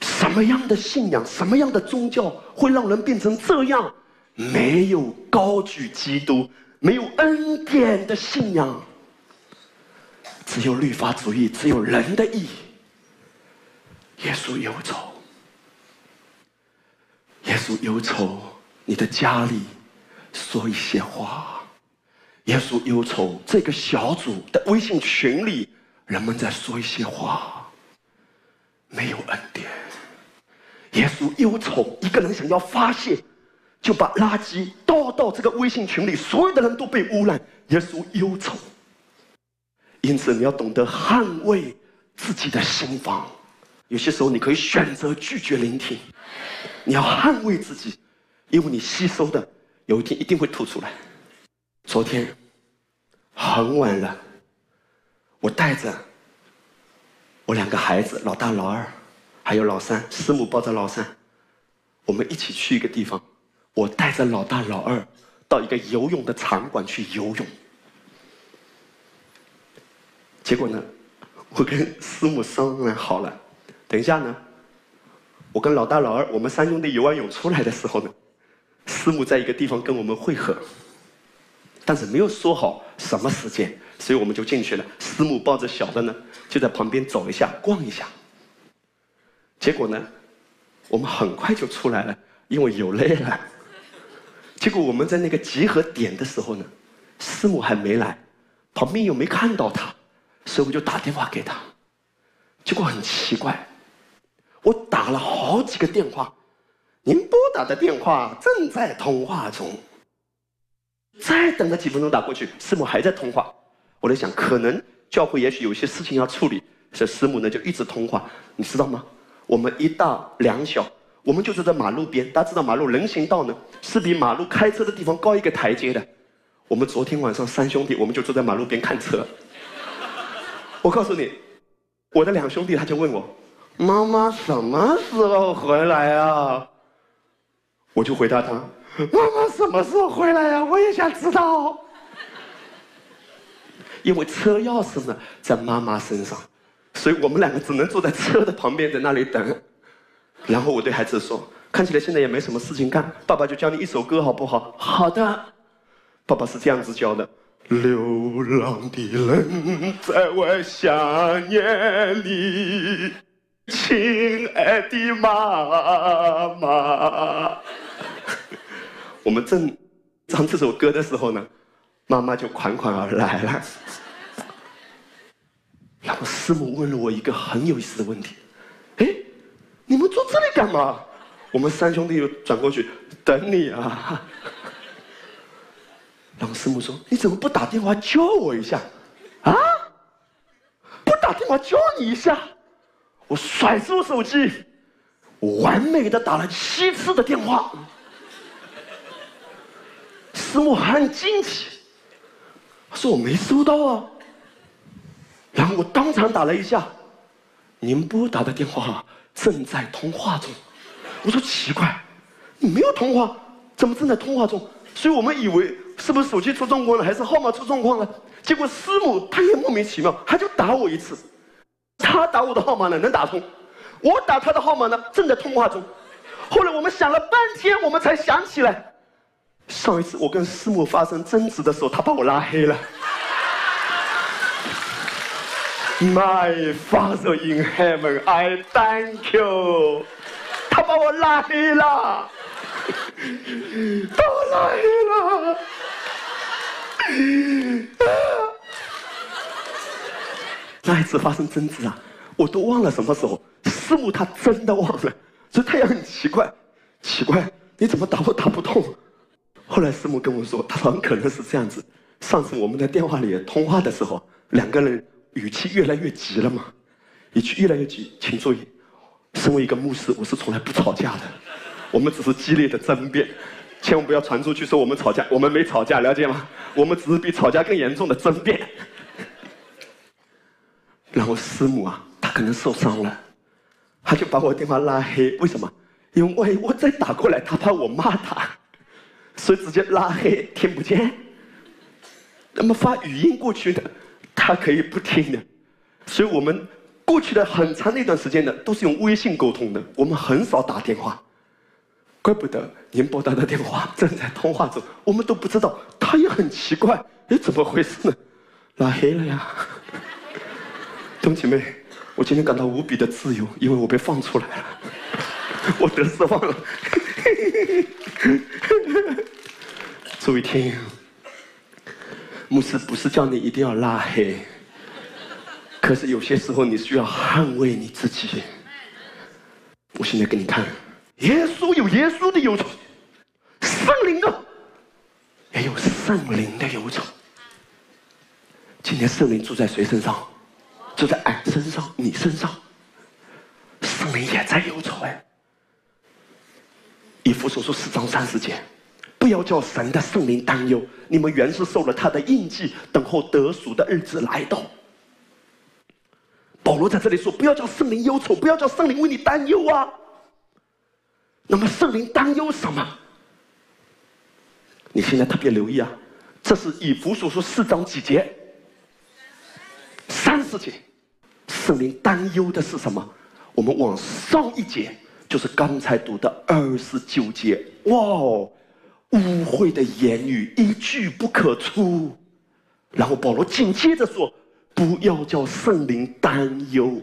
什么样的信仰，什么样的宗教，会让人变成这样？没有高举基督，没有恩典的信仰，只有律法主义，只有人的意义。耶稣忧愁。耶稣忧愁你的家里说一些话，耶稣忧愁这个小组的微信群里人们在说一些话，没有恩典。耶稣忧愁一个人想要发泄，就把垃圾倒到这个微信群里，所有的人都被污染。耶稣忧愁，因此你要懂得捍卫自己的心房。有些时候你可以选择拒绝聆听。你要捍卫自己，因为你吸收的有一天一定会吐出来。昨天很晚了，我带着我两个孩子，老大、老二，还有老三，师母抱着老三，我们一起去一个地方。我带着老大、老二到一个游泳的场馆去游泳。结果呢，我跟师母商量好了，等一下呢。我跟老大、老二，我们三兄弟游完泳出来的时候呢，师母在一个地方跟我们会合，但是没有说好什么时间，所以我们就进去了。师母抱着小的呢，就在旁边走一下、逛一下。结果呢，我们很快就出来了，因为游累了。结果我们在那个集合点的时候呢，师母还没来，旁边又没看到他，所以我就打电话给他。结果很奇怪。我打了好几个电话，您拨打的电话正在通话中。再等了几分钟，打过去，师母还在通话。我在想，可能教会也许有些事情要处理，所以师母呢就一直通话。你知道吗？我们一大两小，我们就坐在马路边。大家知道马路人行道呢是比马路开车的地方高一个台阶的。我们昨天晚上三兄弟，我们就坐在马路边看车。我告诉你，我的两兄弟他就问我。妈妈什么时候回来啊？我就回答他：“妈妈什么时候回来呀？我也想知道。”因为车钥匙呢在妈妈身上，所以我们两个只能坐在车的旁边，在那里等。然后我对孩子说：“看起来现在也没什么事情干，爸爸就教你一首歌好不好？”“好的。”爸爸是这样子教的：“流浪的人在外想念你。”亲爱的妈妈，<laughs> 我们正唱这首歌的时候呢，妈妈就款款而来了。然后师母问了我一个很有意思的问题：“哎，你们坐这里干嘛？我们三兄弟又转过去等你啊。<laughs> 然后师母说：“你怎么不打电话叫我一下？啊？不打电话叫你一下？”我甩出手机，完美的打了七次的电话。师母很惊奇，说我没收到啊。然后我当场打了一下，您拨打的电话正在通话中。我说奇怪，你没有通话，怎么正在通话中？所以我们以为是不是手机出状况了，还是号码出状况了？结果师母她也莫名其妙，她就打我一次，他打我的号码呢能打通，我打他的号码呢正在通话中。后来我们想了半天，我们才想起来，上一次我跟师母发生争执的时候，他把我拉黑了。My Father in heaven, I thank you。他把我拉黑了，把我拉黑了。那一次发生争执啊，我都忘了什么时候。师母她真的忘了，所以她也很奇怪，奇怪你怎么打我打不通？后来师母跟我说，她很可能是这样子。上次我们在电话里通话的时候，两个人。语气越来越急了嘛，语气越来越急，请注意，身为一个牧师，我是从来不吵架的，我们只是激烈的争辩，千万不要传出去说我们吵架，我们没吵架，了解吗？我们只是比吵架更严重的争辩。然后师母啊，她可能受伤了，她就把我电话拉黑，为什么？因为我再打过来，她怕我骂她，所以直接拉黑，听不见。那么发语音过去的。他可以不听的，所以我们过去的很长的一段时间呢，都是用微信沟通的，我们很少打电话。怪不得您拨打的电话 <laughs> 正在通话中，我们都不知道。他也很奇怪，哎，怎么回事呢？拉黑了呀！兄姐妹，我今天感到无比的自由，因为我被放出来了，我得释放了。注意听。牧师不是叫你一定要拉黑，可是有些时候你需要捍卫你自己。我现在给你看，耶稣有耶稣的忧愁，圣灵的也有圣灵的忧愁。今天圣灵住在谁身上？就在俺身上，你身上，圣灵也在忧愁哎。以弗所书四章三十节。不要叫神的圣灵担忧，你们原是受了他的印记，等候得赎的日子来到。保罗在这里说：“不要叫圣灵忧愁，不要叫圣灵为你担忧啊。”那么圣灵担忧什么？你现在特别留意啊，这是以弗所说四章几节？三十节。圣灵担忧的是什么？我们往上一节，就是刚才读的二十九节。哇哦！污秽的言语一句不可出，然后保罗紧接着说：“不要叫圣灵担忧。”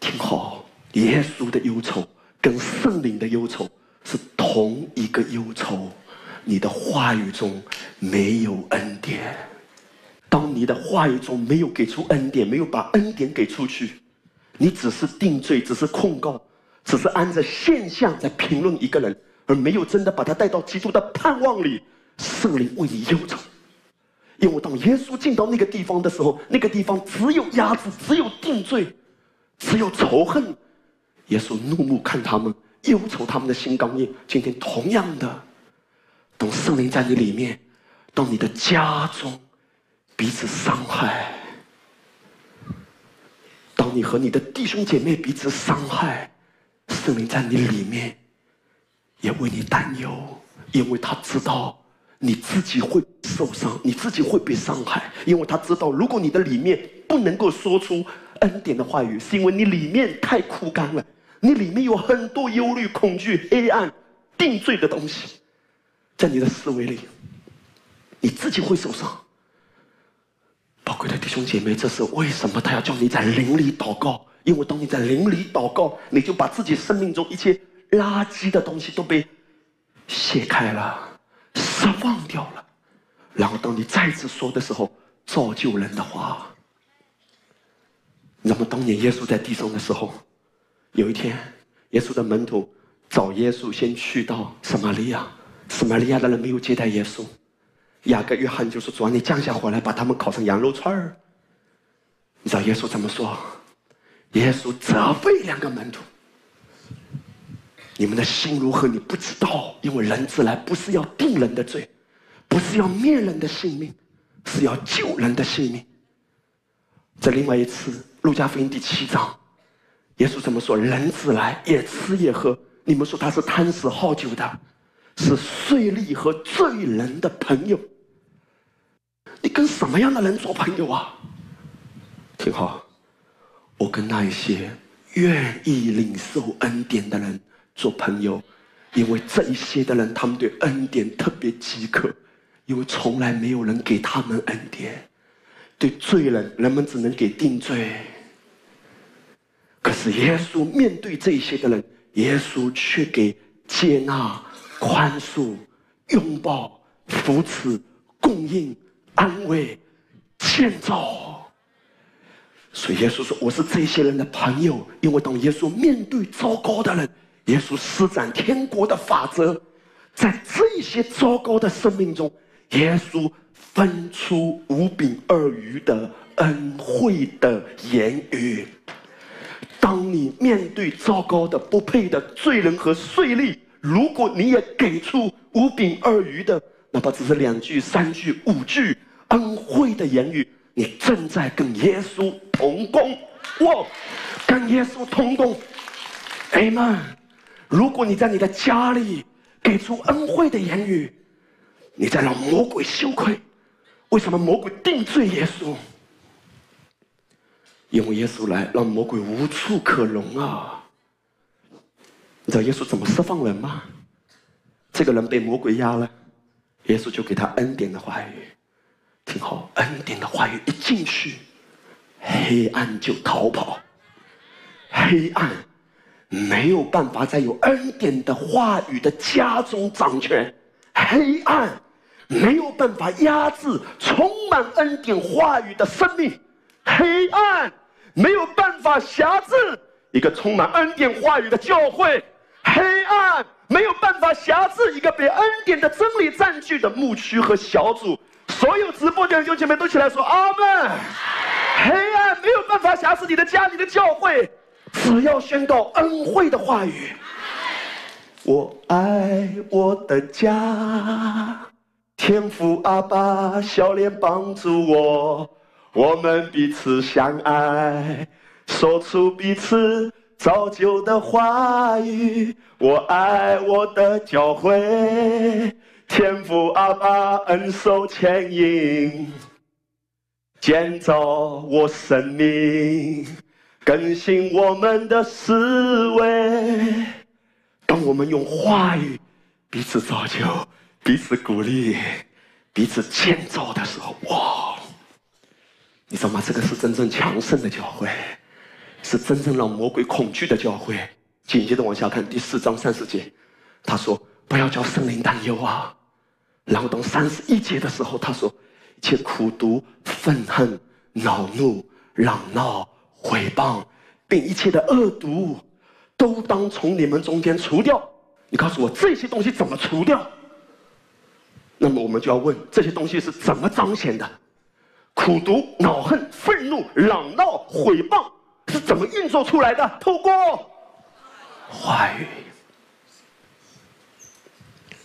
听好，耶稣的忧愁跟圣灵的忧愁是同一个忧愁。你的话语中没有恩典，当你的话语中没有给出恩典，没有把恩典给出去，你只是定罪，只是控告，只是按着现象在评论一个人。而没有真的把他带到基督的盼望里，圣灵为你忧愁。因为当耶稣进到那个地方的时候，那个地方只有压制，只有定罪，只有仇恨。耶稣怒目看他们，忧愁他们的心刚硬。今天同样的，当圣灵在你里面，到你的家中彼此伤害，当你和你的弟兄姐妹彼此伤害，圣灵在你里面。也为你担忧，因为他知道你自己会受伤，你自己会被伤害。因为他知道，如果你的里面不能够说出恩典的话语，是因为你里面太枯干了，你里面有很多忧虑、恐惧、黑暗、定罪的东西，在你的思维里，你自己会受伤。宝贵的弟兄姐妹，这是为什么他要叫你在灵里祷告？因为当你在灵里祷告，你就把自己生命中一切。垃圾的东西都被卸开了，释放掉了。然后，当你再次说的时候，造就人的话。那么，当年耶稣在地上的时候，有一天，耶稣的门徒找耶稣，先去到撒玛利亚，撒玛利亚的人没有接待耶稣。雅各、约翰就说：“主啊，你降下火来，把他们烤成羊肉串儿。”你知道耶稣怎么说？耶稣责备两个门徒：“你们的心如何？你不知道，因为人子来不是要定人的罪，不是要灭人的性命，是要救人的性命。”在另外一次，路加福音第七章，耶稣怎么说？人子来也吃也喝，你们说他是贪食好酒的，是税吏和罪人的朋友。你跟什么样的人做朋友啊？挺好，我跟那一些愿意领受恩典的人做朋友，因为这一些的人，他们对恩典特别饥渴，因为从来没有人给他们恩典。对罪人，人们只能给定罪。可是耶稣面对这些的人，耶稣却给接纳、宽恕、拥抱、扶持、供应、安慰、建造。所以耶稣说：“我是这些人的朋友。”因为当耶稣面对糟糕的人，耶稣施展天国的法则，在这些糟糕的生命中，耶稣。分出五饼二鱼的恩惠的言语。当你面对糟糕的、不配的罪人和税吏，如果你也给出五饼二鱼的，哪怕只是两句、三句、五句恩惠的言语，你正在跟耶稣同工。哇，跟耶稣同工，Amen。如果你在你的家里给出恩惠的言语，你在让魔鬼羞愧。为什么魔鬼定罪耶稣？因为耶稣来让魔鬼无处可容啊！你知道耶稣怎么释放人吗？这个人被魔鬼压了，耶稣就给他恩典的话语，听好，恩典的话语一进去，黑暗就逃跑，黑暗没有办法在有恩典的话语的家中掌权，黑暗。没有办法压制充满恩典话语的生命，黑暗没有办法辖制一个充满恩典话语的教会，黑暗没有办法辖制一个被恩典的真理占据的牧区和小组。所有直播间的弟兄姐妹都起来说阿门。黑暗没有办法辖制你的家，你的教会，只要宣告恩惠的话语。我爱我的家。天父阿爸，笑脸帮助我，我们彼此相爱，说出彼此造就的话语。我爱我的教会，天父阿爸恩手牵引，建造我生命，更新我们的思维。当我们用话语彼此造就。彼此鼓励，彼此建造的时候，哇！你知道吗？这个是真正强盛的教会，是真正让魔鬼恐惧的教会。紧接着往下看第四章三十节，他说：“不要叫圣灵担忧啊。”然后到三十一节的时候，他说：“一切苦毒、愤恨、恼怒、嚷闹、毁谤，并一切的恶毒，都当从你们中间除掉。”你告诉我这些东西怎么除掉？那么我们就要问这些东西是怎么彰显的？苦毒、恼恨、愤怒、嚷闹、毁谤是怎么运作出来的？透过话语。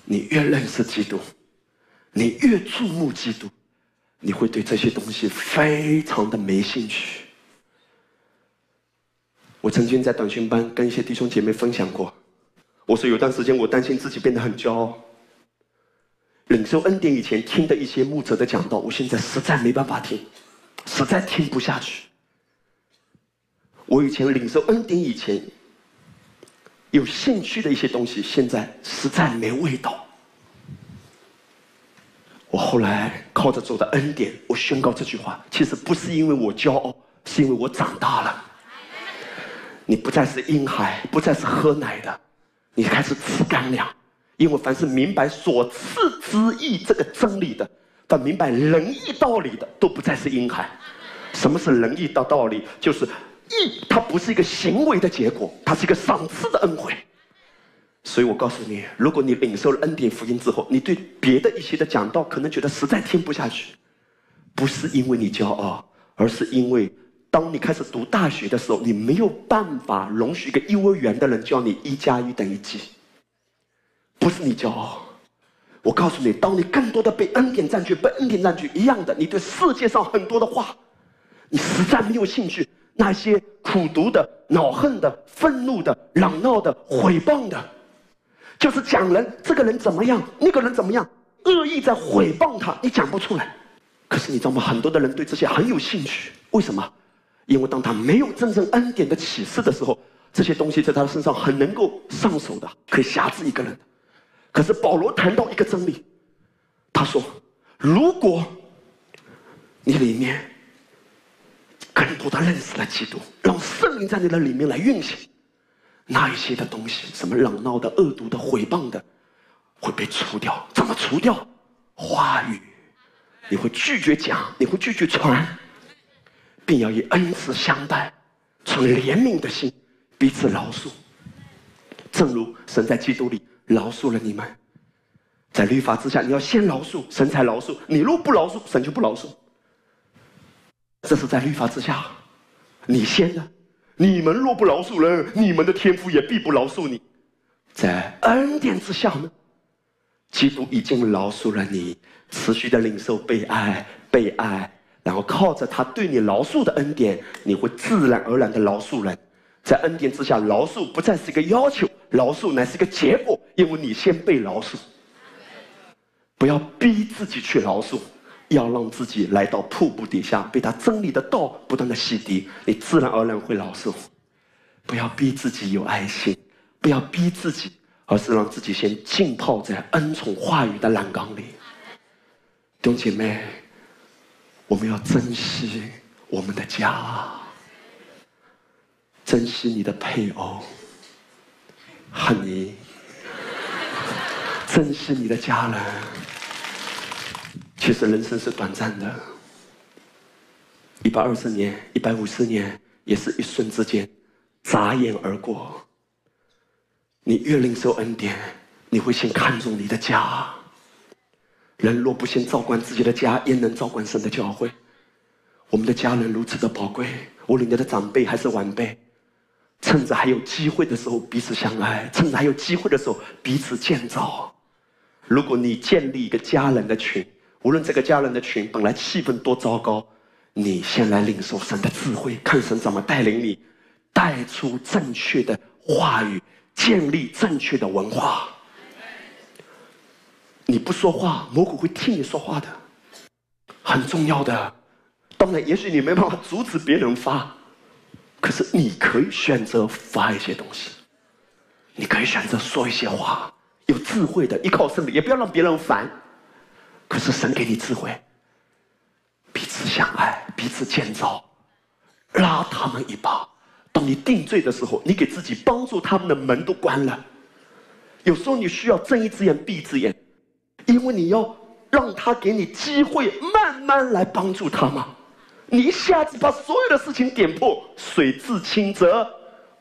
你越认识基督，你越注目基督，你会对这些东西非常的没兴趣。我曾经在短训班跟一些弟兄姐妹分享过，我说有段时间我担心自己变得很骄傲。领受恩典以前听的一些牧者的讲道，我现在实在没办法听，实在听不下去。我以前领受恩典以前有兴趣的一些东西，现在实在没味道。我后来靠着主的恩典，我宣告这句话，其实不是因为我骄傲，是因为我长大了。你不再是婴孩，不再是喝奶的，你开始吃干粮。因为凡是明白所赐之意这个真理的，但明白仁义道理的，都不再是婴孩。什么是仁义道道理？就是义，它不是一个行为的结果，它是一个赏赐的恩惠。所以我告诉你，如果你领受了恩典福音之后，你对别的一些的讲道可能觉得实在听不下去，不是因为你骄傲，而是因为当你开始读大学的时候，你没有办法容许一个幼儿园的人教你一加一等于几。不是你骄傲，我告诉你，当你更多的被恩典占据，被恩典占据一样的，你对世界上很多的话，你实在没有兴趣。那些苦读的、恼恨的、愤怒的、嚷闹的、毁谤的。就是讲人，这个人怎么样，那个人怎么样，恶意在毁谤他，你讲不出来。可是你知道吗？很多的人对这些很有兴趣，为什么？因为当他没有真正恩典的启示的时候，这些东西在他的身上很能够上手的，可以辖制一个人。可是保罗谈到一个真理，他说：如果你里面更多的认识了基督，让圣灵在你的里面来运行。那一些的东西，什么嚷闹的、恶毒的、毁谤的，会被除掉。怎么除掉？话语，你会拒绝讲，你会拒绝传，并要以恩慈相待，存怜悯的心，彼此饶恕。正如神在基督里饶恕了你们，在律法之下，你要先饶恕，神才饶恕。你若不饶恕，神就不饶恕。这是在律法之下，你先的。你们若不饶恕人，你们的天父也必不饶恕你。在恩典之下呢，基督已经饶恕了你，持续的领受被爱、被爱，然后靠着他对你饶恕的恩典，你会自然而然的饶恕人。在恩典之下，饶恕不再是一个要求，饶恕乃是一个结果，因为你先被饶恕。不要逼自己去饶恕。要让自己来到瀑布底下，被他真理的道不断的洗涤，你自然而然会饶恕。不要逼自己有爱心，不要逼自己，而是让自己先浸泡在恩宠话语的蓝缸里。弟兄姐妹，我们要珍惜我们的家，珍惜你的配偶，恨你，<laughs> 珍惜你的家人。其实人生是短暂的，一百二十年、一百五十年也是一瞬之间，眨眼而过。你越领受恩典，你会先看重你的家。人若不先照管自己的家，焉能照管神的教会？我们的家人如此的宝贵，无论你的长辈还是晚辈，趁着还有机会的时候彼此相爱，趁着还有机会的时候彼此建造。如果你建立一个家人的群，无论这个家人的群本来气氛多糟糕，你先来领受神的智慧，看神怎么带领你，带出正确的话语，建立正确的文化。你不说话，魔鬼会替你说话的，很重要的。当然，也许你没办法阻止别人发，可是你可以选择发一些东西，你可以选择说一些话，有智慧的，依靠圣灵，也不要让别人烦。可是神给你智慧，彼此相爱，彼此建造，拉他们一把。当你定罪的时候，你给自己帮助他们的门都关了。有时候你需要睁一只眼闭一只眼，因为你要让他给你机会，慢慢来帮助他嘛。你一下子把所有的事情点破，水至清则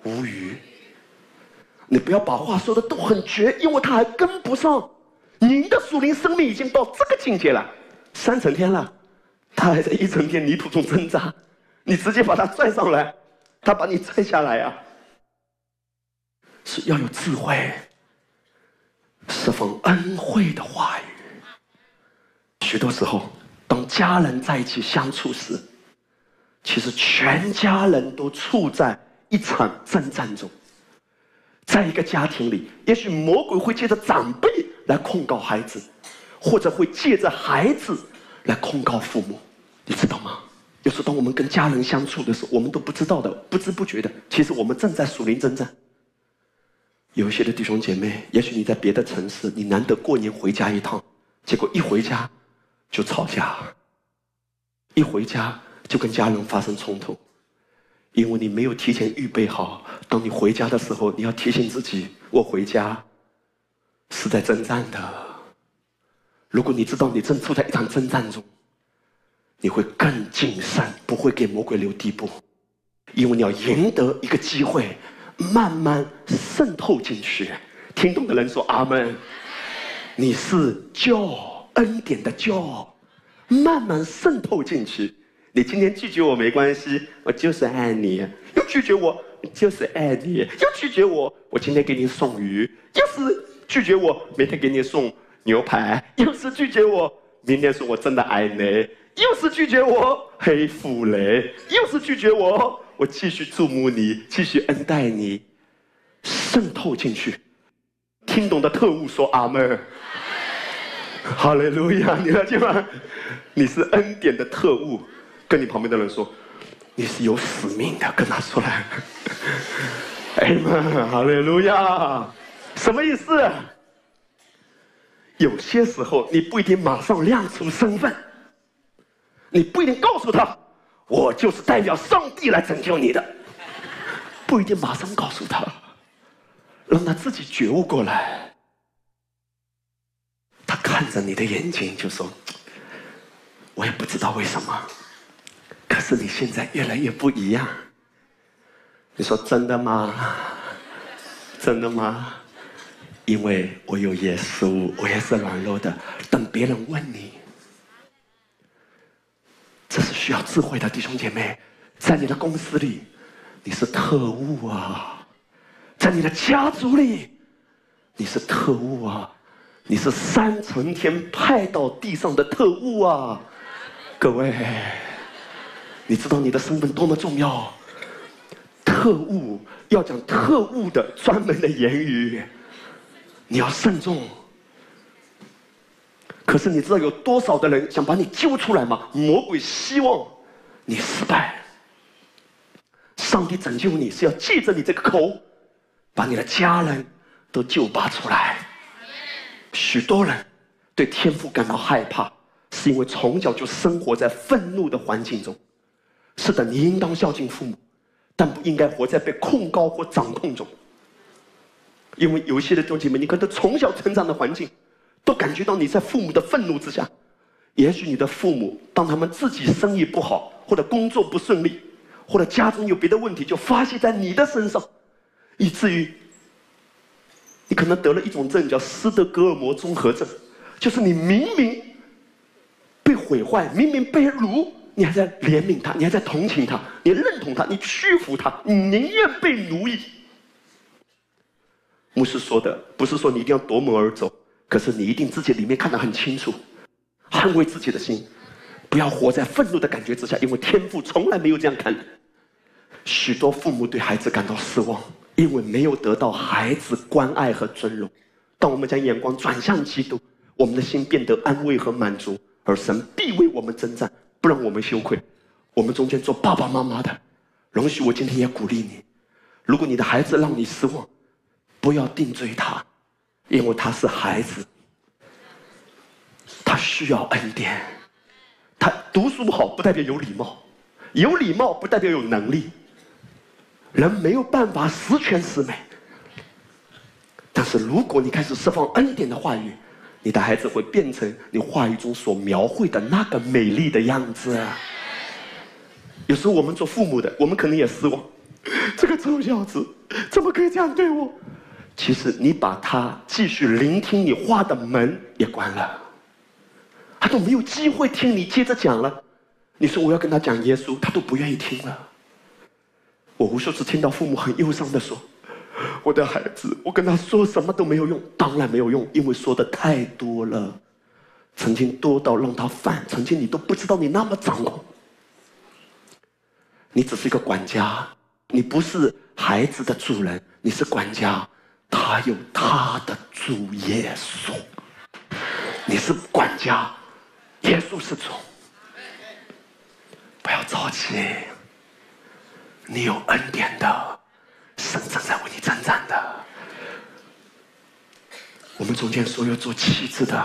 无鱼。你不要把话说的都很绝，因为他还跟不上。您的属灵生命已经到这个境界了，三层天了，他还在一层天泥土中挣扎，你直接把他拽上来，他把你拽下来呀，是要有智慧，是奉恩惠的话语。许多时候，当家人在一起相处时，其实全家人都处在一场征战中。在一个家庭里，也许魔鬼会借着长辈来控告孩子，或者会借着孩子来控告父母，你知道吗？有时当我们跟家人相处的时候，我们都不知道的，不知不觉的，其实我们正在属灵征战。有一些的弟兄姐妹，也许你在别的城市，你难得过年回家一趟，结果一回家就吵架，一回家就跟家人发生冲突。因为你没有提前预备好，当你回家的时候，你要提醒自己：我回家是在征战的。如果你知道你正处在一场征战中，你会更谨慎，不会给魔鬼留地步，因为你要赢得一个机会，慢慢渗透进去，听懂的人说阿门。你是骄傲，恩典的骄傲，慢慢渗透进去。你今天拒绝我没关系，我就是爱你；又拒绝我，就是爱你；又拒绝我，我今天给你送鱼；又是拒绝我，明天给你送牛排；又是拒绝我，明天说我真的爱你；又是拒绝我，黑富雷；又是拒绝我，我继续注目你，继续恩待你，渗透进去。听懂的特务说阿门。哈利路亚！你了解吗？你是恩典的特务，跟你旁边的人说，你是有使命的，跟他说来。哎妈，哈利路亚！什么意思？有些时候你不一定马上亮出身份，你不一定告诉他，我就是代表上帝来拯救你的，不一定马上告诉他，让他自己觉悟过来。他看着你的眼睛，就说：“我也不知道为什么，可是你现在越来越不一样。”你说真的吗？真的吗？因为我有耶稣，我也是软弱的。等别人问你，这是需要智慧的弟兄姐妹，在你的公司里，你是特务啊；在你的家族里，你是特务啊。你是三层天派到地上的特务啊，各位，你知道你的身份多么重要？特务要讲特务的专门的言语，你要慎重。可是你知道有多少的人想把你揪出来吗？魔鬼希望你失败。上帝拯救你是要借着你这个口，把你的家人都救拔出来。许多人对天赋感到害怕，是因为从小就生活在愤怒的环境中。是的，你应当孝敬父母，但不应该活在被控告或掌控中。因为有些的弟兄姐妹，你可能从小成长的环境，都感觉到你在父母的愤怒之下。也许你的父母当他们自己生意不好，或者工作不顺利，或者家中有别的问题，就发泄在你的身上，以至于。你可能得了一种症，叫斯德哥尔摩综合症，就是你明明被毁坏，明明被辱，你还在怜悯他，你还在同情他，你认同他，你屈服他，你宁愿被奴役。牧师说的不是说你一定要夺门而走，可是你一定自己里面看得很清楚，捍卫自己的心，不要活在愤怒的感觉之下，因为天父从来没有这样看。许多父母对孩子感到失望。因为没有得到孩子关爱和尊荣，当我们将眼光转向基督，我们的心变得安慰和满足，而神必为我们征战，不让我们羞愧。我们中间做爸爸妈妈的，容许我今天也鼓励你：如果你的孩子让你失望，不要定罪他，因为他是孩子，他需要恩典。他读书不好不代表有礼貌，有礼貌不代表有能力。人没有办法十全十美，但是如果你开始释放恩典的话语，你的孩子会变成你话语中所描绘的那个美丽的样子。有时候我们做父母的，我们可能也失望，<laughs> 这个臭小子怎么可以这样对我？其实你把他继续聆听你话的门也关了，他都没有机会听你接着讲了。你说我要跟他讲耶稣，他都不愿意听了。我无数次听到父母很忧伤的说：“我的孩子，我跟他说什么都没有用，当然没有用，因为说的太多了，曾经多到让他烦，曾经你都不知道你那么掌控。你只是一个管家，你不是孩子的主人，你是管家，他有他的主耶稣，你是管家，耶稣是主，不要着急。”你有恩典的，神正在为你征战的。我们中间所有做妻子的，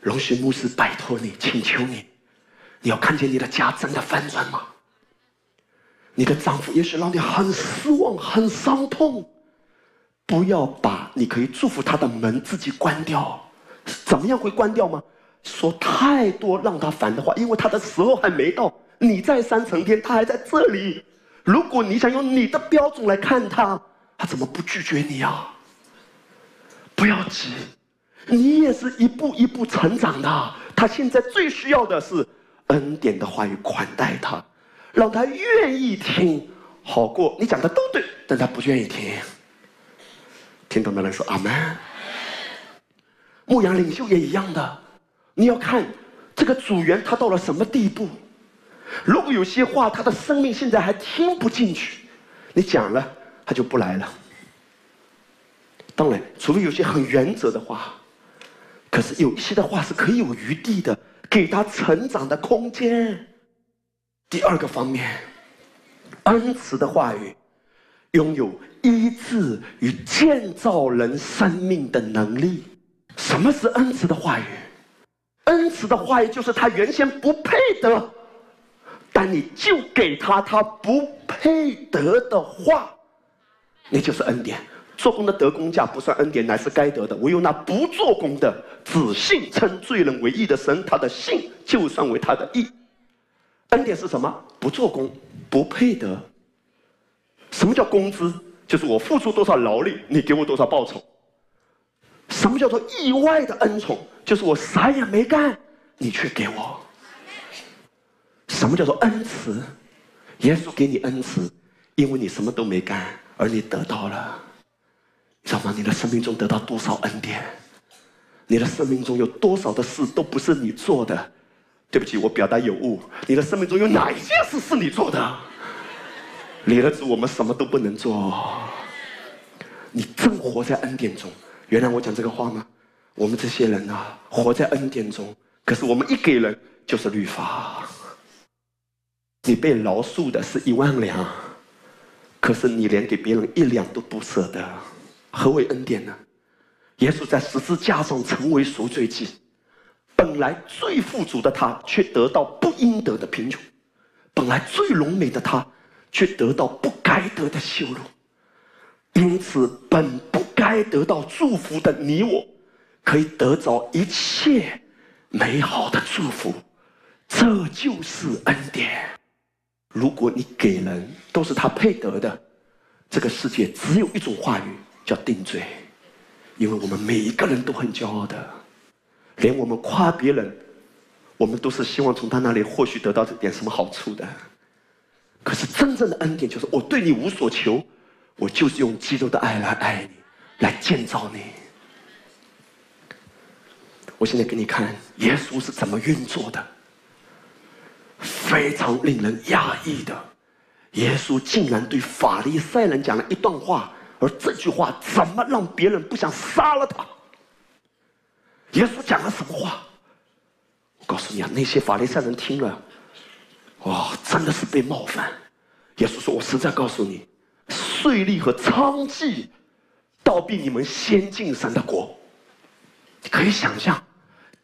容许牧师拜托你，请求你，你要看见你的家真的翻转吗？你的丈夫也许让你很失望、很伤痛，不要把你可以祝福他的门自己关掉。怎么样会关掉吗？说太多让他烦的话，因为他的时候还没到。你在三层天，他还在这里。如果你想用你的标准来看他，他怎么不拒绝你啊？不要急，你也是一步一步成长的。他现在最需要的是恩典的话语款待他，让他愿意听，好过你讲的都对，但他不愿意听。听懂的人说阿门。牧羊领袖也一样的，你要看这个组员他到了什么地步。如果有些话他的生命现在还听不进去，你讲了他就不来了。当然，除非有些很原则的话，可是有一些的话是可以有余地的，给他成长的空间。第二个方面，恩慈的话语拥有医治与建造人生命的能力。什么是恩慈的话语？恩慈的话语就是他原先不配得，但你就给他他不配得的话，那就是恩典。做工的得工价不算恩典，乃是该得的。唯有那不做工的，只信称罪人为义的神，他的信就算为他的义。恩典是什么？不做工，不配得。什么叫工资？就是我付出多少劳力，你给我多少报酬。什么叫做意外的恩宠？就是我啥也没干，你却给我。什么叫做恩慈？耶稣给你恩慈，因为你什么都没干，而你得到了。你知道吗？你的生命中得到多少恩典？你的生命中有多少的事都不是你做的？对不起，我表达有误。你的生命中有哪一件事是你做的？离了主，我们什么都不能做。你正活在恩典中。原谅我讲这个话吗？我们这些人啊，活在恩典中，可是我们一给人就是律法。你被饶恕的是一万两，可是你连给别人一两都不舍得，何为恩典呢？耶稣在十字架上成为赎罪祭，本来最富足的他，却得到不应得的贫穷；本来最荣美的他，却得到不该得的羞辱。因此，本不该得到祝福的你我，可以得着一切美好的祝福。这就是恩典。如果你给人都是他配得的，这个世界只有一种话语叫定罪。因为我们每一个人都很骄傲的，连我们夸别人，我们都是希望从他那里或许得到这点什么好处的。可是真正的恩典就是我对你无所求。我就是用基督的爱来爱你，来建造你。我现在给你看耶稣是怎么运作的，非常令人压抑的。耶稣竟然对法利赛人讲了一段话，而这句话怎么让别人不想杀了他？耶稣讲了什么话？我告诉你啊，那些法利赛人听了，哇，真的是被冒犯。耶稣说：“我实在告诉你。”税吏和娼妓，倒比你们先进神的国。你可以想象，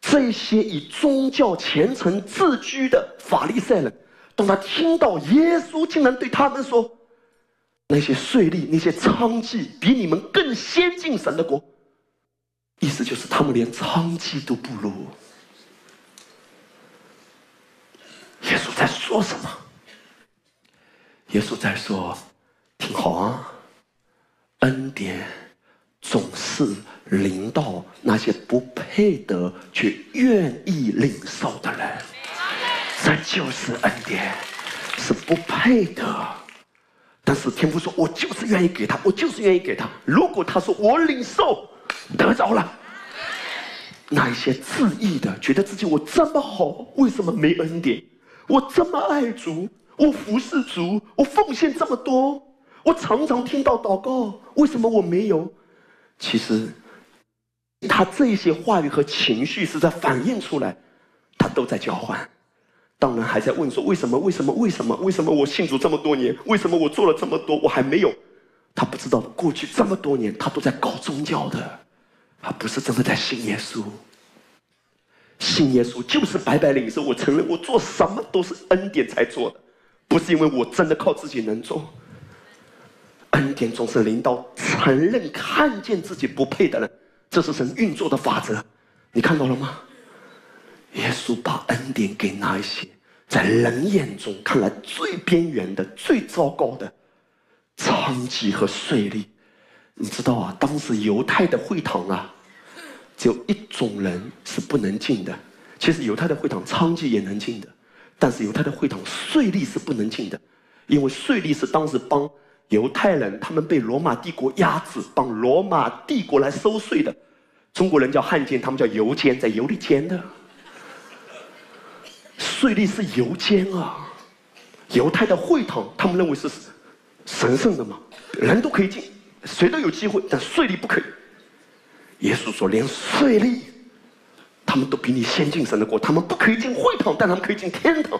这些以宗教虔诚自居的法利赛人，当他听到耶稣竟然对他们说：“那些税吏、那些娼妓比你们更先进神的国。”意思就是他们连娼妓都不如。耶稣在说什么？耶稣在说。挺好啊，恩典总是临到那些不配得却愿意领受的人，这就是恩典，是不配得，但是天父说：“我就是愿意给他，我就是愿意给他。”如果他说我领受得着了，那一些自义的，觉得自己我这么好，为什么没恩典？我这么爱主，我服侍主，我奉献这么多。我常常听到祷告，为什么我没有？其实，他这些话语和情绪是在反映出来，他都在交换。当然还在问说：为什么？为什么？为什么？为什么我信主这么多年，为什么我做了这么多，我还没有？他不知道过去这么多年，他都在搞宗教的，他不是真的在信耶稣。信耶稣就是白白领受。我承认，我做什么都是恩典才做的，不是因为我真的靠自己能做。恩典总是临到承认、看见自己不配的人，这是神运作的法则。你看到了吗？耶稣把恩典给那一些在人眼中看来最边缘的、最糟糕的娼妓和税吏，你知道啊，当时犹太的会堂啊，只有一种人是不能进的。其实犹太的会堂娼妓也能进的，但是犹太的会堂税吏是不能进的，因为税吏是当时帮犹太人，他们被罗马帝国压制，帮罗马帝国来收税的。中国人叫汉奸，他们叫犹奸，在犹里奸的。税吏是犹奸啊，犹太的会堂，他们认为是神圣的嘛，人都可以进，谁都有机会，但税吏不可以。耶稣说，连税吏。他们都比你先进神的国，他们不可以进会堂，但他们可以进天堂。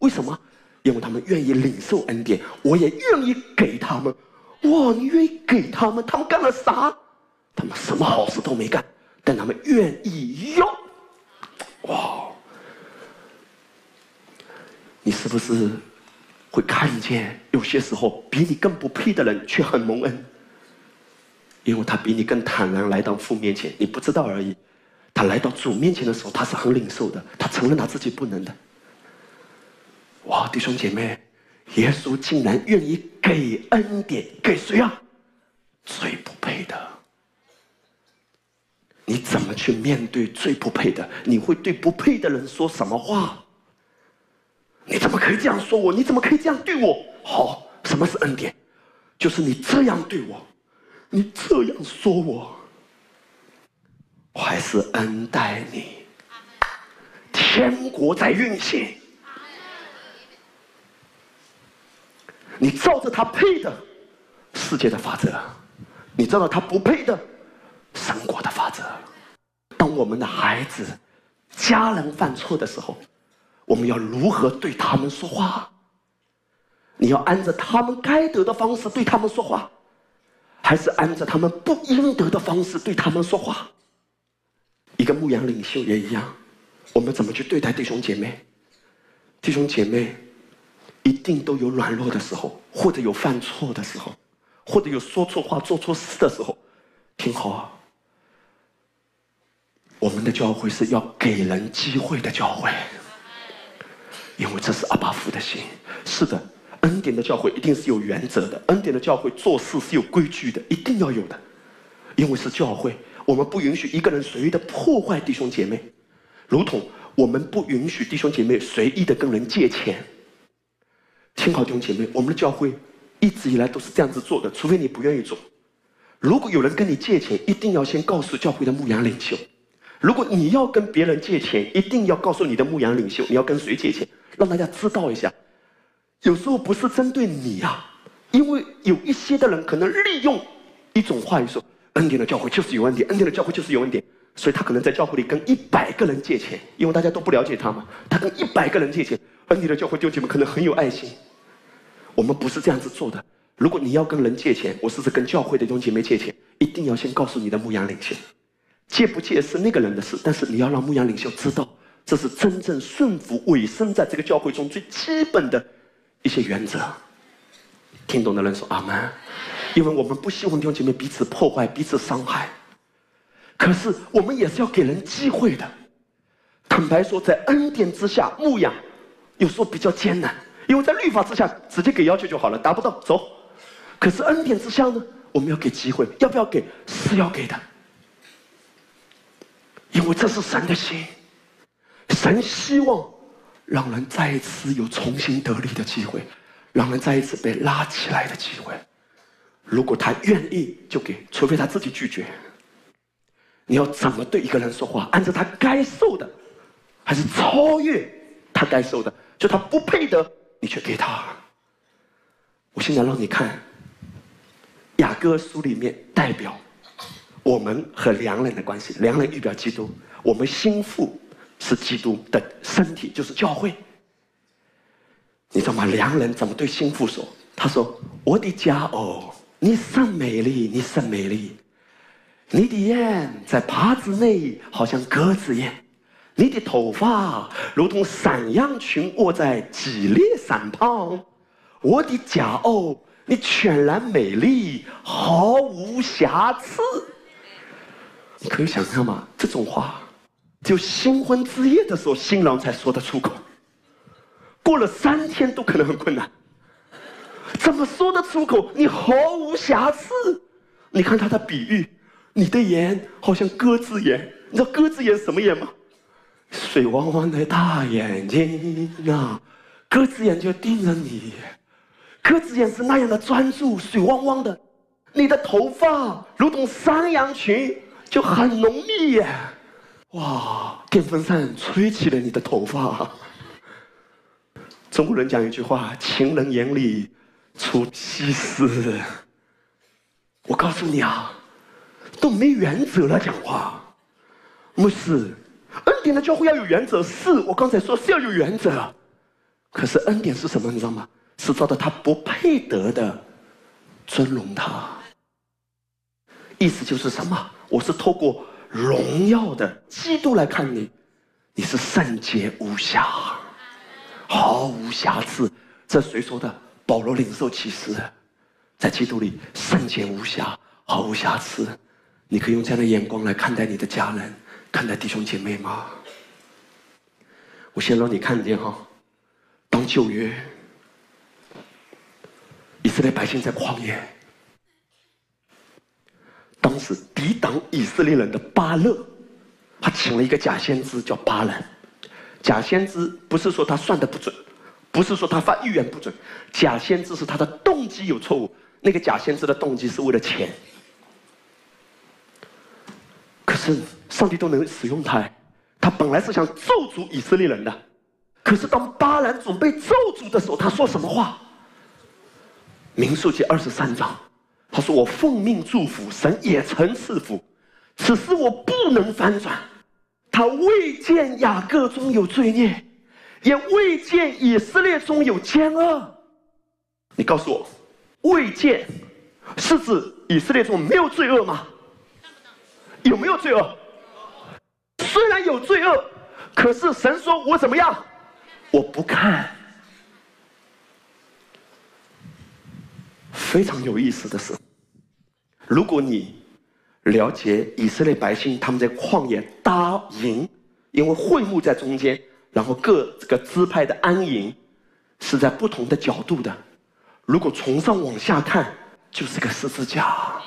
为什么？因为他们愿意领受恩典，我也愿意给他们。哇，你愿意给他们？他们干了啥？他们什么好事都没干，但他们愿意用。哇！你是不是会看见有些时候比你更不配的人却很蒙恩？因为他比你更坦然来到父面前，你不知道而已。他来到主面前的时候，他是很领受的，他承认他自己不能的。哇，弟兄姐妹，耶稣竟然愿意给恩典给谁啊？最不配的。你怎么去面对最不配的？你会对不配的人说什么话？你怎么可以这样说我？你怎么可以这样对我？好，什么是恩典？就是你这样对我，你这样说我。我还是恩待你，天国在运行，你照着他配的世界的法则，你照着他不配的神国的法则。我们的孩子、家人犯错的时候，我们要如何对他们说话？你要按着他们该得的方式对他们说话，还是按照他们不应得的方式对他们说话？一个牧羊领袖也一样，我们怎么去对待弟兄姐妹？弟兄姐妹一定都有软弱的时候，或者有犯错的时候，或者有说错话、做错事的时候。听好啊，我们的教会是要给人机会的教会，因为这是阿巴夫的心。是的，恩典的教会一定是有原则的，恩典的教会做事是有规矩的，一定要有的，因为是教会。我们不允许一个人随意的破坏弟兄姐妹，如同我们不允许弟兄姐妹随意的跟人借钱。听好，弟兄姐妹，我们的教会一直以来都是这样子做的，除非你不愿意做。如果有人跟你借钱，一定要先告诉教会的牧羊领袖。如果你要跟别人借钱，一定要告诉你的牧羊领袖，你要跟谁借钱，让大家知道一下。有时候不是针对你呀，因为有一些的人可能利用一种话语说。恩典的教会就是有恩典，恩典的教会就是有恩典，所以他可能在教会里跟一百个人借钱，因为大家都不了解他嘛。他跟一百个人借钱，恩典的教会弟兄姐妹可能很有爱心。我们不是这样子做的。如果你要跟人借钱，我试试跟教会的弟兄姐妹借钱，一定要先告诉你的牧羊领袖，借不借是那个人的事，但是你要让牧羊领袖知道，这是真正顺服、委身在这个教会中最基本的一些原则。听懂的人说阿门。因为我们不希望弟兄姐妹彼此破坏、彼此伤害，可是我们也是要给人机会的。坦白说，在恩典之下牧养，有时候比较艰难，因为在律法之下直接给要求就好了，达不到走。可是恩典之下呢，我们要给机会，要不要给？是要给的，因为这是神的心，神希望让人再一次有重新得力的机会，让人再一次被拉起来的机会。如果他愿意，就给；除非他自己拒绝。你要怎么对一个人说话？按照他该受的，还是超越他该受的？就他不配得，你却给他。我现在让你看雅各书里面代表我们和良人的关系。良人预表基督，我们心腹是基督的身体，就是教会。你知道吗？良人怎么对心腹说？他说：“我的家哦。”你甚美丽，你甚美丽，你的眼在帕子内，好像鸽子眼；你的头发如同山羊群卧在激烈山旁。我的佳偶，你全然美丽，毫无瑕疵。你可以想象吗？这种话，就新婚之夜的时候，新郎才说得出口。过了三天都可能很困难。怎么说得出口？你毫无瑕疵，你看他的比喻，你的眼好像鸽子眼，你知道鸽子眼什么眼吗？水汪汪的大眼睛啊，鸽子眼就盯着你，鸽子眼是那样的专注，水汪汪的。你的头发如同山羊群，就很浓密耶！哇，电风扇吹起了你的头发。中国人讲一句话：“情人眼里出西施。”我告诉你啊，都没原则了讲话。牧师，恩典的教会要有原则，是我刚才说是要有原则。可是恩典是什么？你知道吗？是照着他不配得的尊荣他。意思就是什么？我是透过荣耀的基督来看你，你是圣洁无瑕，毫无瑕疵。这谁说的？保罗领受启示，在基督里圣洁无瑕，毫无瑕疵。你可以用这样的眼光来看待你的家人，看待弟兄姐妹吗？我先让你看见哈，当旧约以色列百姓在旷野。当时抵挡以色列人的巴勒，他请了一个假先知叫巴兰。假先知不是说他算的不准，不是说他发预言不准，假先知是他的动机有错误。那个假先知的动机是为了钱。可是上帝都能使用他，他本来是想咒诅以色列人的。可是当巴兰准备咒诅的时候，他说什么话？民数记二十三章。他说：“我奉命祝福，神也曾赐福，此事我不能翻转。他未见雅各中有罪孽，也未见以色列中有奸恶。你告诉我，未见是指以色列中没有罪恶吗？有没有罪恶？虽然有罪恶，可是神说我怎么样？我不看。”非常有意思的是，如果你了解以色列百姓他们在旷野搭营，因为会幕在中间，然后各这个支派的安营是在不同的角度的。如果从上往下看，就是个十字架，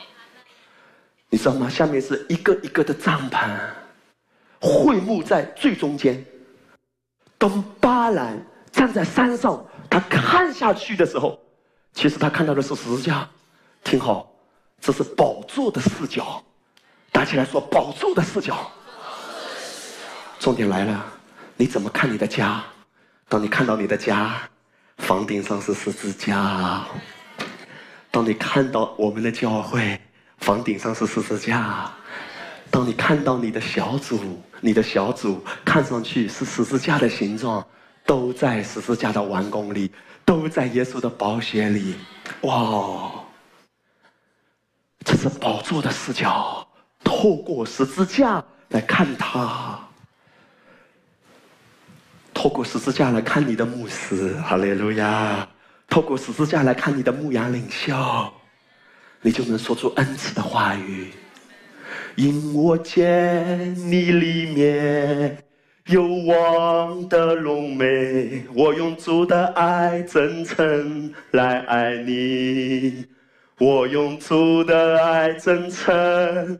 你知道吗？下面是一个一个的帐篷，会幕在最中间。当巴兰站在山上，他看下去的时候。其实他看到的是十字架，听好，这是宝座的视角。打起来说宝座的视角。重点来了，你怎么看你的家？当你看到你的家，房顶上是十字架；当你看到我们的教会，房顶上是十字架；当你看到你的小组，你的小组看上去是十字架的形状，都在十字架的完工里。都在耶稣的宝血里，哇！这是宝座的视角，透过十字架来看他，透过十字架来看你的牧师，哈利路亚！透过十字架来看你的牧羊领袖，你就能说出恩赐的话语。因我见你里面。有望的龙眉，我用主的爱真诚来爱你，我用主的爱真诚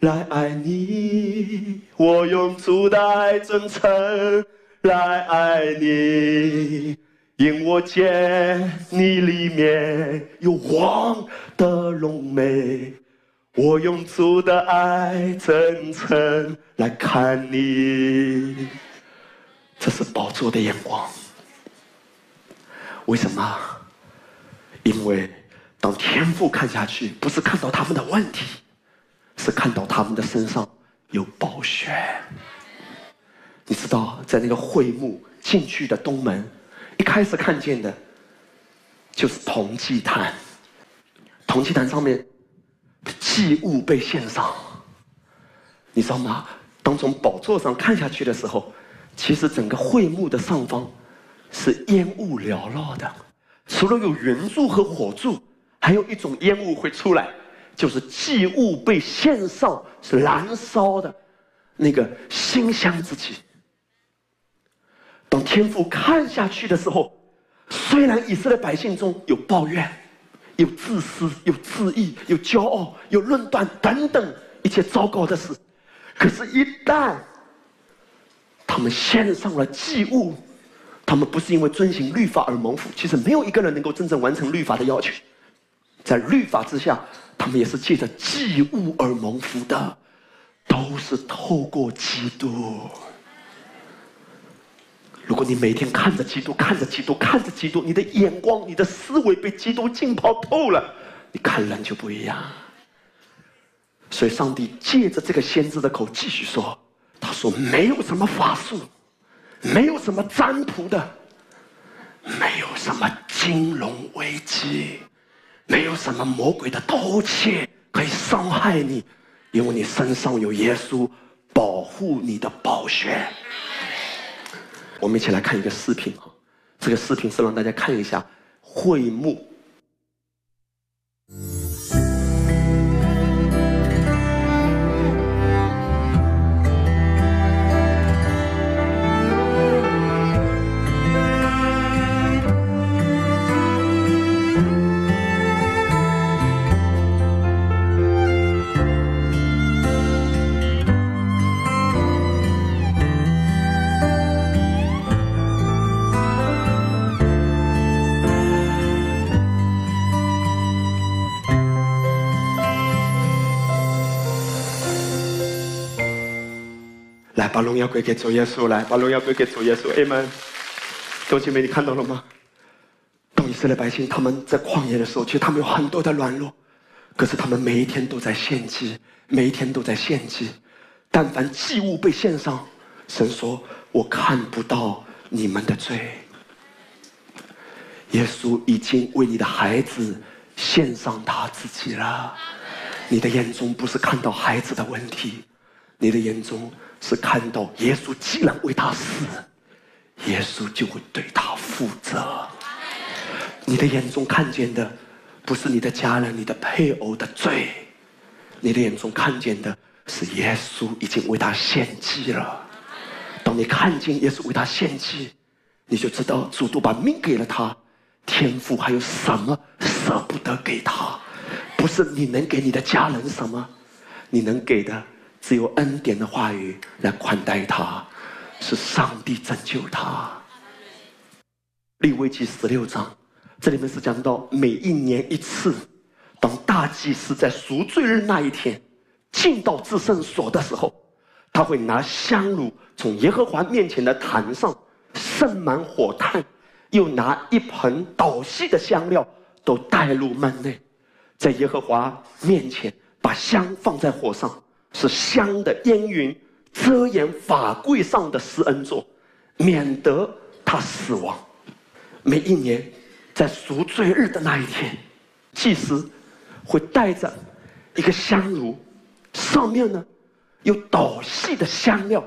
来爱你，我用主的爱真诚来爱你，因我见你里面有王的龙眉。我用主的爱真诚来看你，这是宝座的眼光。为什么？因为当天父看下去，不是看到他们的问题，是看到他们的身上有宝血。你知道，在那个会幕进去的东门，一开始看见的，就是铜祭坛，铜祭坛上面的。祭物被献上，你知道吗？当从宝座上看下去的时候，其实整个会幕的上方是烟雾缭绕的，除了有云柱和火柱，还有一种烟雾会出来，就是祭物被献上是燃烧的那个馨香之气。当天父看下去的时候，虽然以色列百姓中有抱怨。有自私，有自义，有骄傲，有论断等等一切糟糕的事。可是，一旦他们献上了祭物，他们不是因为遵行律法而蒙福。其实，没有一个人能够真正完成律法的要求。在律法之下，他们也是借着祭物而蒙福的，都是透过基督。如果你每天看着基督，看着基督，看着基督，你的眼光、你的思维被基督浸泡透了，你看人就不一样。所以，上帝借着这个先知的口继续说：“他说，没有什么法术，没有什么占卜的，没有什么金融危机，没有什么魔鬼的偷窃可以伤害你，因为你身上有耶稣保护你的宝血。”我们一起来看一个视频啊！这个视频是让大家看一下会幕。把荣耀归给主耶稣，来，把荣耀归给主耶稣。阿门。弟兄姐妹，你看到了吗？当以色列百姓他们在旷野的时候，其实他们有很多的软弱，可是他们每一天都在献祭，每一天都在献祭。但凡祭物被献上，神说：“我看不到你们的罪。”耶稣已经为你的孩子献上他自己了。你的眼中不是看到孩子的问题，你的眼中。是看到耶稣既然为他死，耶稣就会对他负责。你的眼中看见的，不是你的家人、你的配偶的罪，你的眼中看见的是耶稣已经为他献祭了。当你看见耶稣为他献祭，你就知道主都把命给了他，天父还有什么舍不得给他？不是你能给你的家人什么，你能给的。只有恩典的话语来款待他，是上帝拯救他。利未记十六章，这里面是讲到每一年一次，当大祭司在赎罪日那一天进到至圣所的时候，他会拿香炉从耶和华面前的坛上盛满火炭，又拿一盆捣细的香料都带入门内，在耶和华面前把香放在火上。是香的烟云遮掩法柜上的施恩座，免得他死亡。每一年在赎罪日的那一天，祭司会带着一个香炉，上面呢有捣细的香料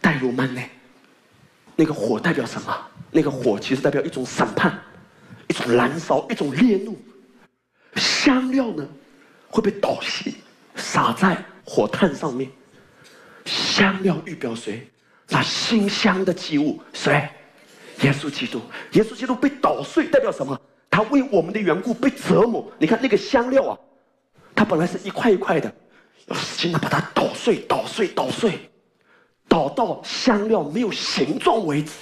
带入门内。那个火代表什么？那个火其实代表一种审判，一种燃烧，一种烈怒。香料呢会被捣细撒在。火炭上面，香料预表谁？那馨香的祭物谁？耶稣基督。耶稣基督被捣碎，代表什么？他为我们的缘故被折磨。你看那个香料啊，它本来是一块一块的，要使劲的把它捣碎、捣碎、捣碎，捣到香料没有形状为止。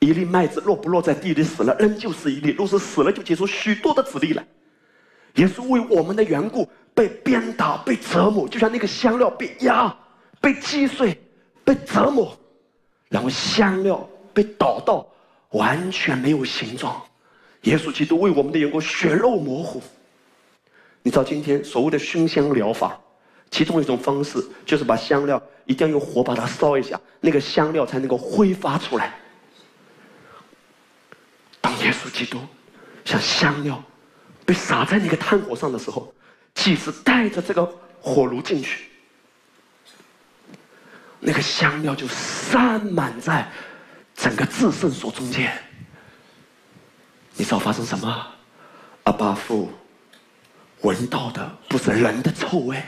一粒麦子落不落在地里死了，仍旧是一粒；若是死了，就结出许多的籽粒来。耶稣为我们的缘故。被鞭打、被折磨，就像那个香料被压、被击碎、被折磨，然后香料被倒到完全没有形状。耶稣基督为我们的缘故血肉模糊。你知道今天所谓的熏香疗法，其中一种方式就是把香料一定要用火把它烧一下，那个香料才能够挥发出来。当耶稣基督像香料被撒在那个炭火上的时候。祭司带着这个火炉进去，那个香料就散满在整个至圣所中间。你知道发生什么？阿巴父闻到的不是人的臭味，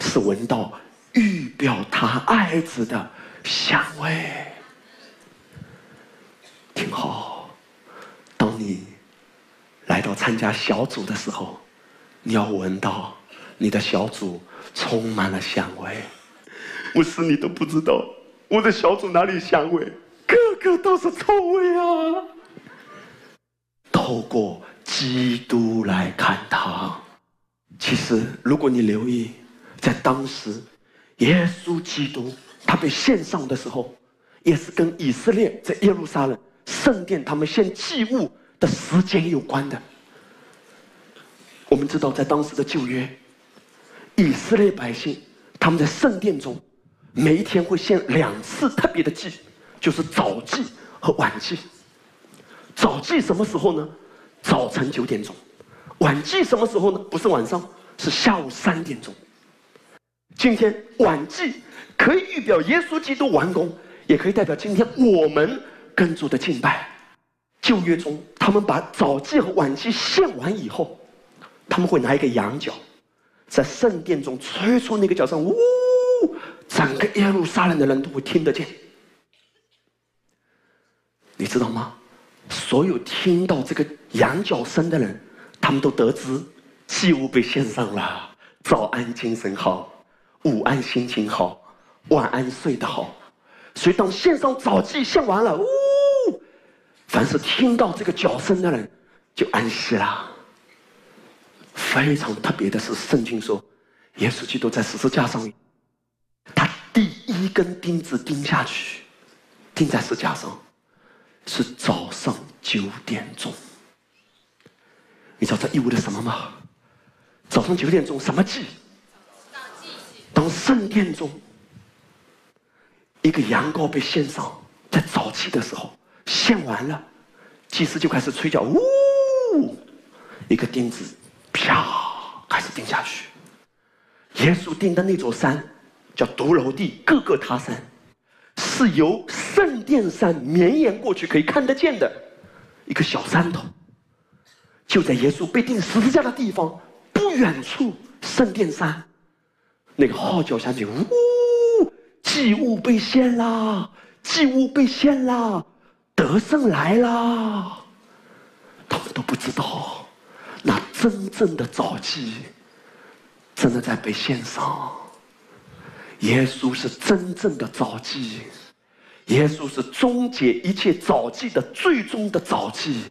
是闻到预表他爱子的香味。听好，当你来。到参加小组的时候，你要闻到你的小组充满了香味。我是你都不知道，我的小组哪里香味，个个都是臭味啊！透过基督来看他，其实如果你留意，在当时，耶稣基督他被献上的时候，也是跟以色列在耶路撒冷圣殿他们献祭物。的时间有关的。我们知道，在当时的旧约，以色列百姓他们在圣殿中，每一天会献两次特别的祭，就是早祭和晚祭。早祭什么时候呢？早晨九点钟。晚祭什么时候呢？不是晚上，是下午三点钟。今天晚祭可以预表耶稣基督完工，也可以代表今天我们跟主的敬拜。旧约中，他们把早祭和晚祭献完以后，他们会拿一个羊角，在圣殿中吹出那个角声，呜，整个耶路撒冷的人都会听得见。你知道吗？所有听到这个羊角声的人，他们都得知祭物被献上了。早安，精神好；午安，心情好；晚安，睡得好。所以，当献上早祭献完了，呜。凡是听到这个角声的人，就安息了。非常特别的是，圣经说，耶稣基督在十字架上，他第一根钉子钉下去，钉在十字架上，是早上九点钟。你知道这意味着什么吗？早上九点钟什么祭？当圣殿中一个羊羔被献上，在早期的时候。献完了，祭司就开始吹角，呜，一个钉子，啪，开始钉下去。耶稣钉的那座山叫独楼地，各个他山，是由圣殿山绵延过去可以看得见的一个小山头。就在耶稣被钉十字架的地方不远处，圣殿山那个号角响起，呜，祭物被献啦，祭物被献啦。得胜来啦，他们都不知道，那真正的早祭，真的在被献上。耶稣是真正的早祭，耶稣是终结一切早祭的最终的早祭。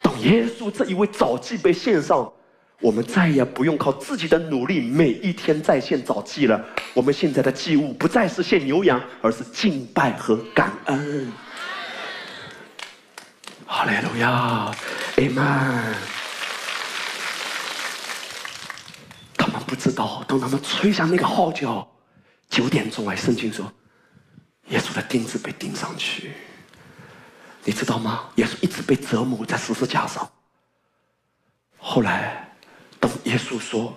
当耶稣这一位早祭被献上，我们再也不用靠自己的努力每一天再献早祭了。我们现在的祭物不再是献牛羊，而是敬拜和感恩。哈利路亚，阿门。他们不知道，当他们吹响那个号角，九点钟，哎，圣经说，耶稣的钉子被钉上去。你知道吗？耶稣一直被折磨在十字架上。后来，当耶稣说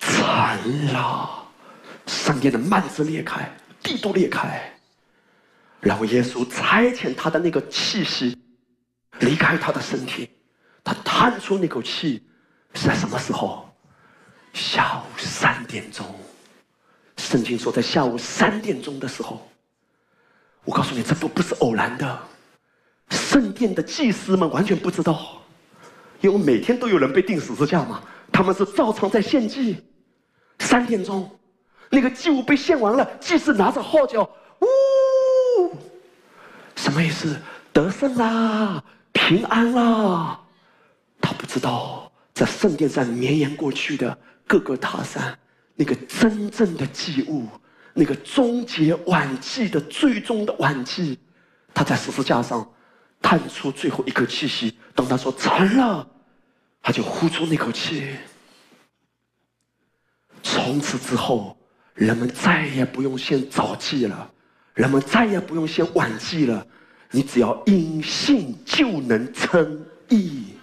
惨了，圣殿的幔子裂开，地都裂开，然后耶稣差遣他的那个气息。离开他的身体，他叹出那口气，是在什么时候？下午三点钟。圣经说，在下午三点钟的时候，我告诉你，这不不是偶然的。圣殿的祭司们完全不知道，因为每天都有人被钉十字架嘛，他们是照常在献祭。三点钟，那个祭物被献完了，祭司拿着号角，呜，什么意思？得胜啦！平安啦！他不知道，在圣殿上绵延过去的各个塔山，那个真正的祭物，那个终结晚祭的最终的晚祭，他在十字架上叹出最后一口气息。当他说成了，他就呼出那口气。从此之后，人们再也不用献早祭了，人们再也不用献晚祭了。你只要因信就能称义，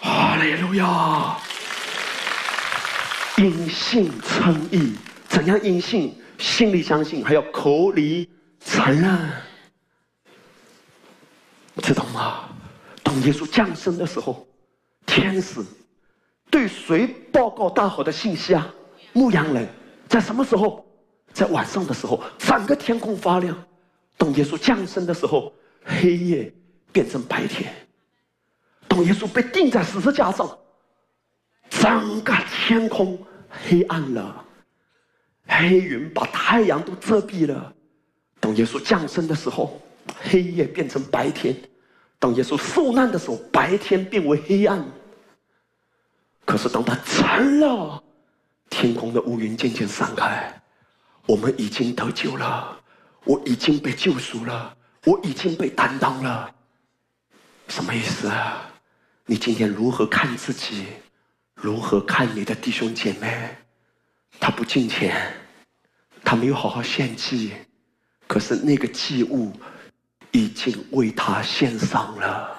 哈利路亚！因信称义，怎样因信？心里相信，还要口里承认，知道吗？当耶稣降生的时候，天使对谁报告大好的信息啊？牧羊人，在什么时候？在晚上的时候，整个天空发亮。当耶稣降生的时候，黑夜变成白天。当耶稣被钉在十字架上，整个天空黑暗了，黑云把太阳都遮蔽了。当耶稣降生的时候，黑夜变成白天；当耶稣受难的时候，白天变为黑暗。可是当他成了，天空的乌云渐渐散开，我们已经得救了，我已经被救赎了，我已经被担当了。什么意思啊？你今天如何看自己？如何看你的弟兄姐妹？他不敬钱，他没有好好献祭，可是那个祭物已经为他献上了。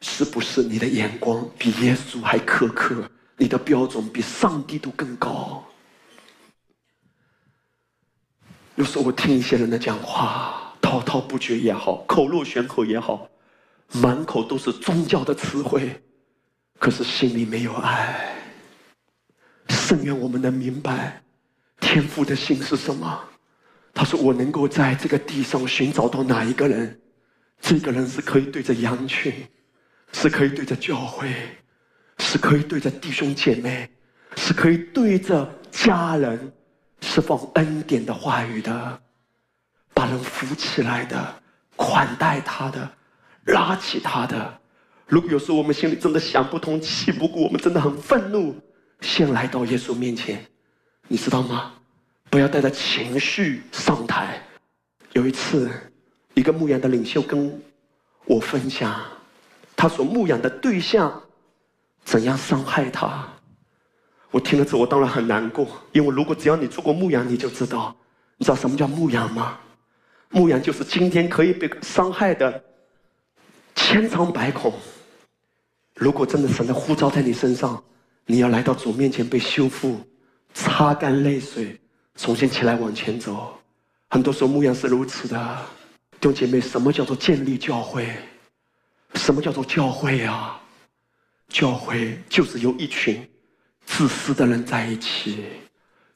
是不是你的眼光比耶稣还苛刻？你的标准比上帝都更高？有时候我听一些人的讲话，滔滔不绝也好，口若悬河也好，满口都是宗教的词汇，可是心里没有爱。圣愿我们能明白，天父的心是什么。他说：“我能够在这个地上寻找到哪一个人，这个人是可以对着羊群。”是可以对着教会，是可以对着弟兄姐妹，是可以对着家人释放恩典的话语的，把人扶起来的，款待他的，拉起他的。如果有时候我们心里真的想不通、气不过，我们真的很愤怒，先来到耶稣面前，你知道吗？不要带着情绪上台。有一次，一个牧羊的领袖跟我分享。他所牧养的对象怎样伤害他？我听了之后，我当然很难过。因为如果只要你做过牧羊，你就知道，你知道什么叫牧羊吗？牧羊就是今天可以被伤害的千疮百孔。如果真的神的呼召在你身上，你要来到主面前被修复，擦干泪水，重新起来往前走。很多时候牧羊是如此的，弟兄姐妹，什么叫做建立教会？什么叫做教会啊？教会就是由一群自私的人在一起，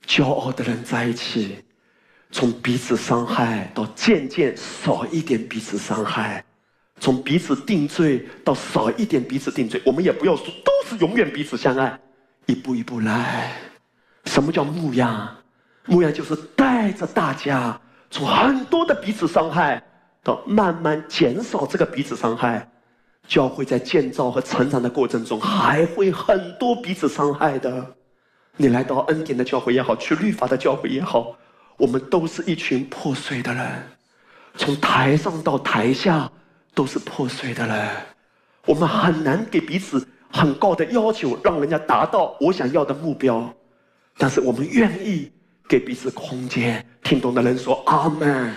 骄傲的人在一起，从彼此伤害到渐渐少一点彼此伤害，从彼此定罪到少一点彼此定罪。我们也不要说都是永远彼此相爱，一步一步来。什么叫牧羊？牧羊就是带着大家从很多的彼此伤害，到慢慢减少这个彼此伤害。教会在建造和成长的过程中，还会很多彼此伤害的。你来到恩典的教会也好，去律法的教会也好，我们都是一群破碎的人，从台上到台下都是破碎的了。我们很难给彼此很高的要求，让人家达到我想要的目标。但是我们愿意给彼此空间。听懂的人说阿门。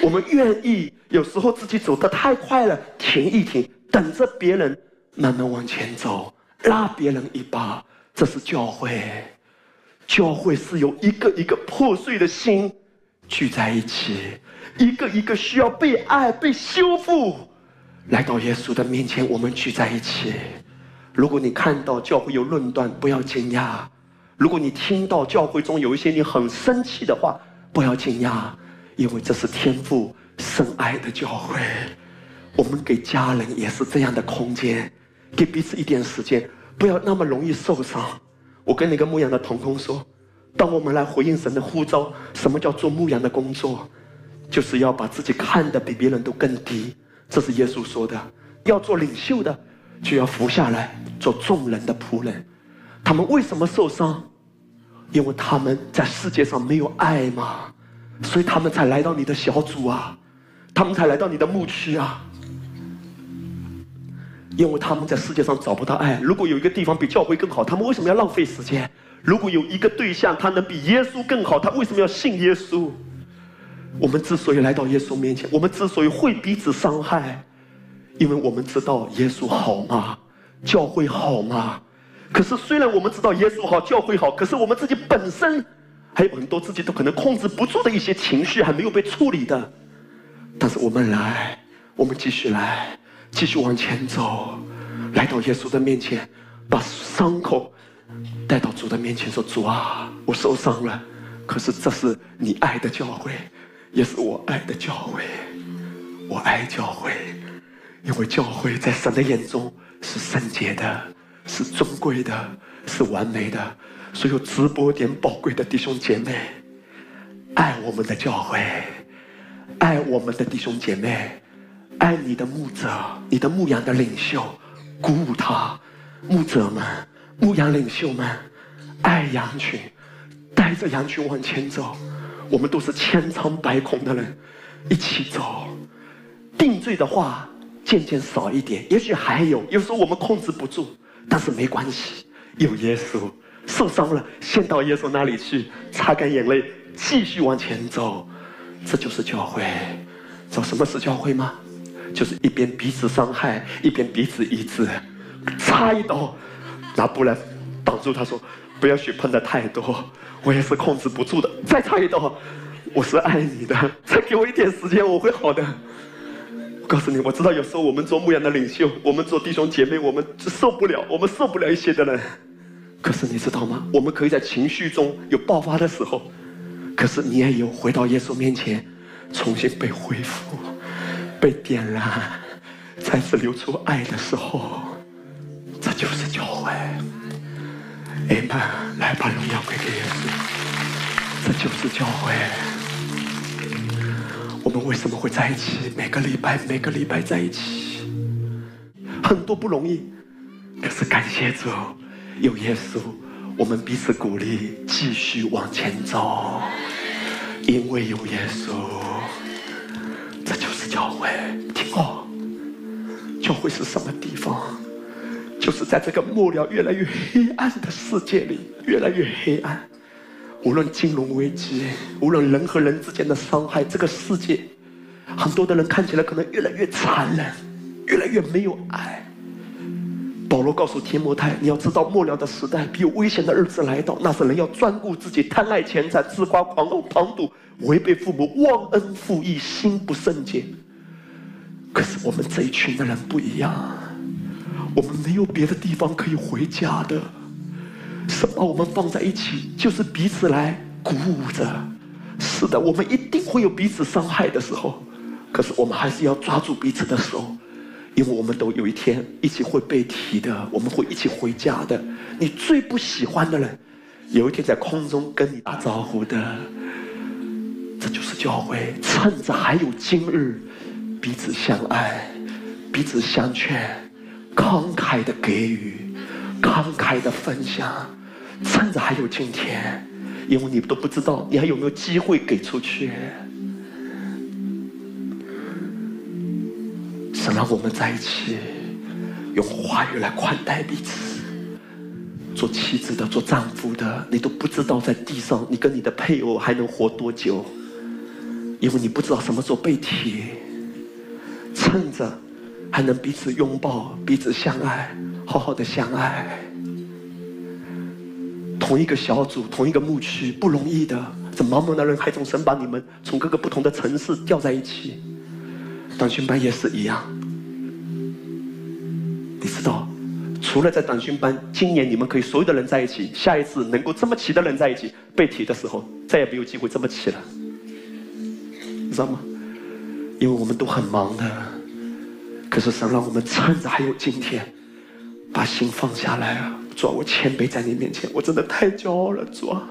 我们愿意，有时候自己走得太快了，停一停。等着别人慢慢往前走，拉别人一把，这是教会。教会是由一个一个破碎的心聚在一起，一个一个需要被爱、被修复，来到耶稣的面前，我们聚在一起。如果你看到教会有论断，不要惊讶；如果你听到教会中有一些你很生气的话，不要惊讶，因为这是天父深爱的教会。我们给家人也是这样的空间，给彼此一点时间，不要那么容易受伤。我跟那个牧羊的童工说，当我们来回应神的呼召，什么叫做牧羊的工作？就是要把自己看得比别人都更低。这是耶稣说的。要做领袖的，就要服下来做众人的仆人。他们为什么受伤？因为他们在世界上没有爱嘛，所以他们才来到你的小组啊，他们才来到你的牧区啊。因为他们在世界上找不到爱。如果有一个地方比教会更好，他们为什么要浪费时间？如果有一个对象他能比耶稣更好，他为什么要信耶稣？我们之所以来到耶稣面前，我们之所以会彼此伤害，因为我们知道耶稣好吗？教会好吗？可是虽然我们知道耶稣好，教会好，可是我们自己本身还有很多自己都可能控制不住的一些情绪还没有被处理的。但是我们来，我们继续来。继续往前走，来到耶稣的面前，把伤口带到主的面前，说：“主啊，我受伤了，可是这是你爱的教会，也是我爱的教会。我爱教会，因为教会在神的眼中是圣洁的，是尊贵的，是完美的。所有直播点宝贵的弟兄姐妹，爱我们的教会，爱我们的弟兄姐妹，爱你的牧者，你的牧羊的领袖，鼓舞他，牧者们，牧羊领袖们，爱羊群，带着羊群往前走。我们都是千疮百孔的人，一起走。定罪的话渐渐少一点，也许还有，有时候我们控制不住，但是没关系，有耶稣。受伤了，先到耶稣那里去，擦干眼泪，继续往前走。这就是教会。知道什么是教会吗？就是一边彼此伤害，一边彼此医治。插一刀，拿布来挡住。他说：“不要血喷的太多，我也是控制不住的。”再唱一刀，我是爱你的，再给我一点时间，我会好的。我告诉你，我知道有时候我们做牧羊的领袖，我们做弟兄姐妹，我们受不了，我们受不了一些的人。可是你知道吗？我们可以在情绪中有爆发的时候，可是你也有回到耶稣面前，重新被恢复、被点燃，再次流出爱的时候，这就是教会。阿门！来把荣耀归给耶稣，这就是教会。我们为什么会在一起？每个礼拜，每个礼拜在一起，很多不容易，可是感谢主。有耶稣，我们彼此鼓励，继续往前走。因为有耶稣，这就是教会。听哦，教会是什么地方？就是在这个末了越来越黑暗的世界里，越来越黑暗。无论金融危机，无论人和人之间的伤害，这个世界，很多的人看起来可能越来越残忍，越来越没有爱。保罗告诉提摩太：“你要知道，末了的时代必有危险的日子来到。那是人要专顾自己，贪爱钱财，自夸狂傲，狂赌，违背父母，忘恩负义，心不圣洁。可是我们这一群的人不一样，我们没有别的地方可以回家的。神把我们放在一起，就是彼此来鼓舞着。是的，我们一定会有彼此伤害的时候，可是我们还是要抓住彼此的手。”因为我们都有一天一起会被提的，我们会一起回家的。你最不喜欢的人，有一天在空中跟你打招呼的，这就是教会。趁着还有今日，彼此相爱，彼此相劝，慷慨的给予，慷慨的分享。趁着还有今天，因为你都不知道你还有没有机会给出去。神让我们在一起，用话语来宽待彼此。做妻子的、做丈夫的，你都不知道在地上你跟你的配偶还能活多久，因为你不知道什么时候被提。趁着还能彼此拥抱、彼此相爱，好好的相爱。同一个小组、同一个牧区不容易的，这茫茫的人海中，神把你们从各个不同的城市调在一起。短训班也是一样，你知道，除了在短训班，今年你们可以所有的人在一起，下一次能够这么齐的人在一起被提的时候，再也没有机会这么齐了，你知道吗？因为我们都很忙的，可是神让我们趁着还有今天，把心放下来啊！主啊，我谦卑在你面前，我真的太骄傲了，主啊！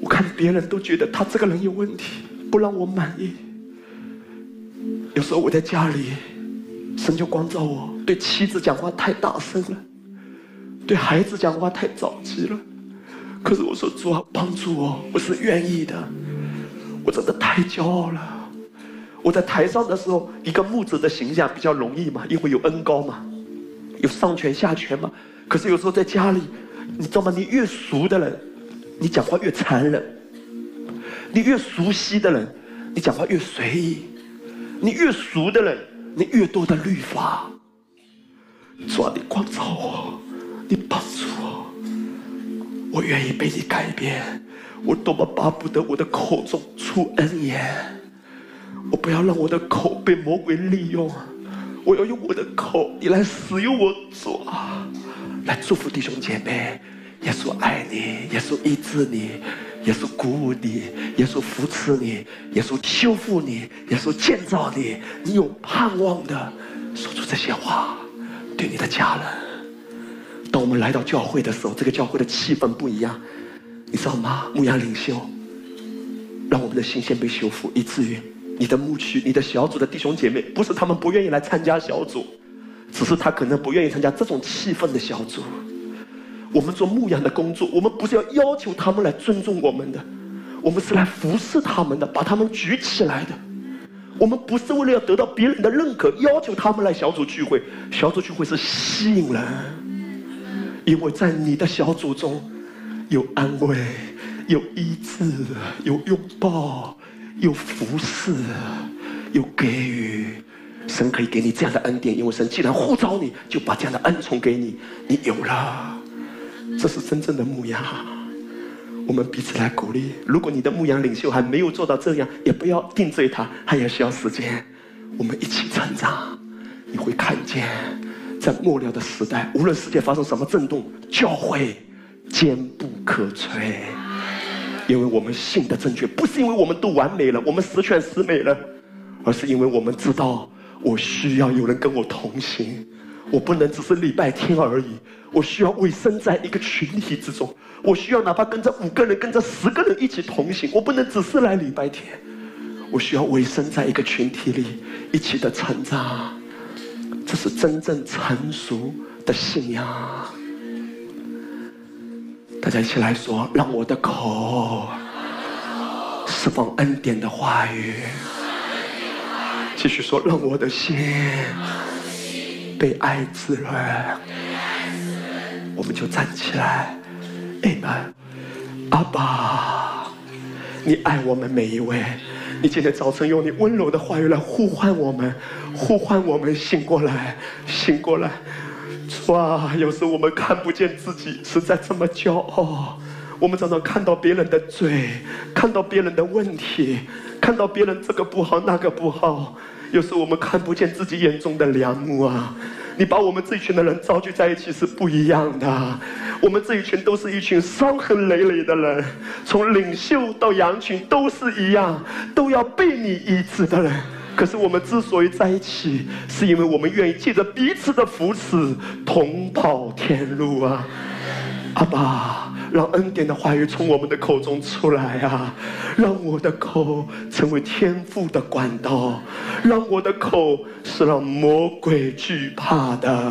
我看别人都觉得他这个人有问题，不让我满意。有时候我在家里，神就光照我，对妻子讲话太大声了，对孩子讲话太着急了。可是我说主啊，帮助我，我是愿意的。我真的太骄傲了。我在台上的时候，一个牧者的形象比较容易嘛，因为有恩高嘛，有上权下权嘛。可是有时候在家里，你知道吗？你越熟的人，你讲话越残忍；你越熟悉的人，你讲话越随意。你越熟的人，你越多的律法。主啊，你光照我，你帮助我，我愿意被你改变。我多么巴不得我的口中出恩言，我不要让我的口被魔鬼利用。我要用我的口，你来使用我，主啊，来祝福弟兄姐妹。耶稣爱你，耶稣医治你，耶稣鼓舞你，耶稣扶持你，耶稣修复你，耶稣建造你。你有盼望的，说出这些话，对你的家人。当我们来到教会的时候，这个教会的气氛不一样，你知道吗？牧羊领袖，让我们的心先被修复，以至于你的牧区、你的小组的弟兄姐妹，不是他们不愿意来参加小组，只是他可能不愿意参加这种气氛的小组。我们做牧羊的工作，我们不是要要求他们来尊重我们的，我们是来服侍他们的，把他们举起来的。我们不是为了要得到别人的认可，要求他们来小组聚会。小组聚会是吸引人，因为在你的小组中有安慰、有医治、有拥抱、有服侍、有给予。神可以给你这样的恩典，因为神既然呼召你，就把这样的恩宠给你，你有了。这是真正的牧羊，我们彼此来鼓励。如果你的牧羊领袖还没有做到这样，也不要定罪他，他也需要时间。我们一起成长，你会看见，在末了的时代，无论世界发生什么震动，教会坚不可摧。因为我们信的正确，不是因为我们都完美了，我们十全十美了，而是因为我们知道，我需要有人跟我同行。我不能只是礼拜天而已，我需要委身在一个群体之中。我需要哪怕跟着五个人、跟着十个人一起同行。我不能只是来礼拜天，我需要委身在一个群体里，一起的成长。这是真正成熟的信仰。大家一起来说：让我的口释放恩典的话语。继续说：让我的心。被爱滋润，我们就站起来。阿门。阿爸，你爱我们每一位。你今天早晨用你温柔的话语来呼唤我们，呼唤我们醒过来，醒过来。哇，有时我们看不见自己，实在这么骄傲。我们常常看到别人的罪，看到别人的问题，看到别人这个不好那个不好。有时我们看不见自己眼中的良木啊！你把我们这一群的人召集在一起是不一样的。我们这一群都是一群伤痕累累的人，从领袖到羊群都是一样，都要被你医治的人。可是我们之所以在一起，是因为我们愿意借着彼此的扶持，同跑天路啊！阿爸。让恩典的话语从我们的口中出来啊！让我的口成为天赋的管道，让我的口是让魔鬼惧怕的。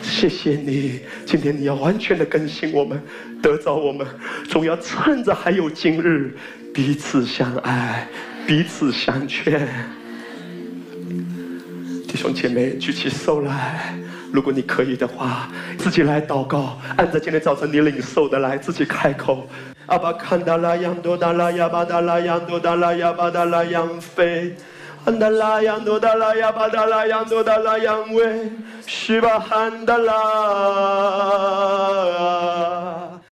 谢谢你，今天你要完全的更新我们，得着我们，总要趁着还有今日，彼此相爱，彼此相劝。弟兄姐妹，举起手来。如果你可以的话，自己来祷告，按照今天早晨你领受的来，自己开口。阿巴坎达拉扬多达拉亚巴达拉扬多达拉亚巴达拉扬飞，安达拉扬多达拉亚巴达拉扬多达拉扬威，是吧？安达拉。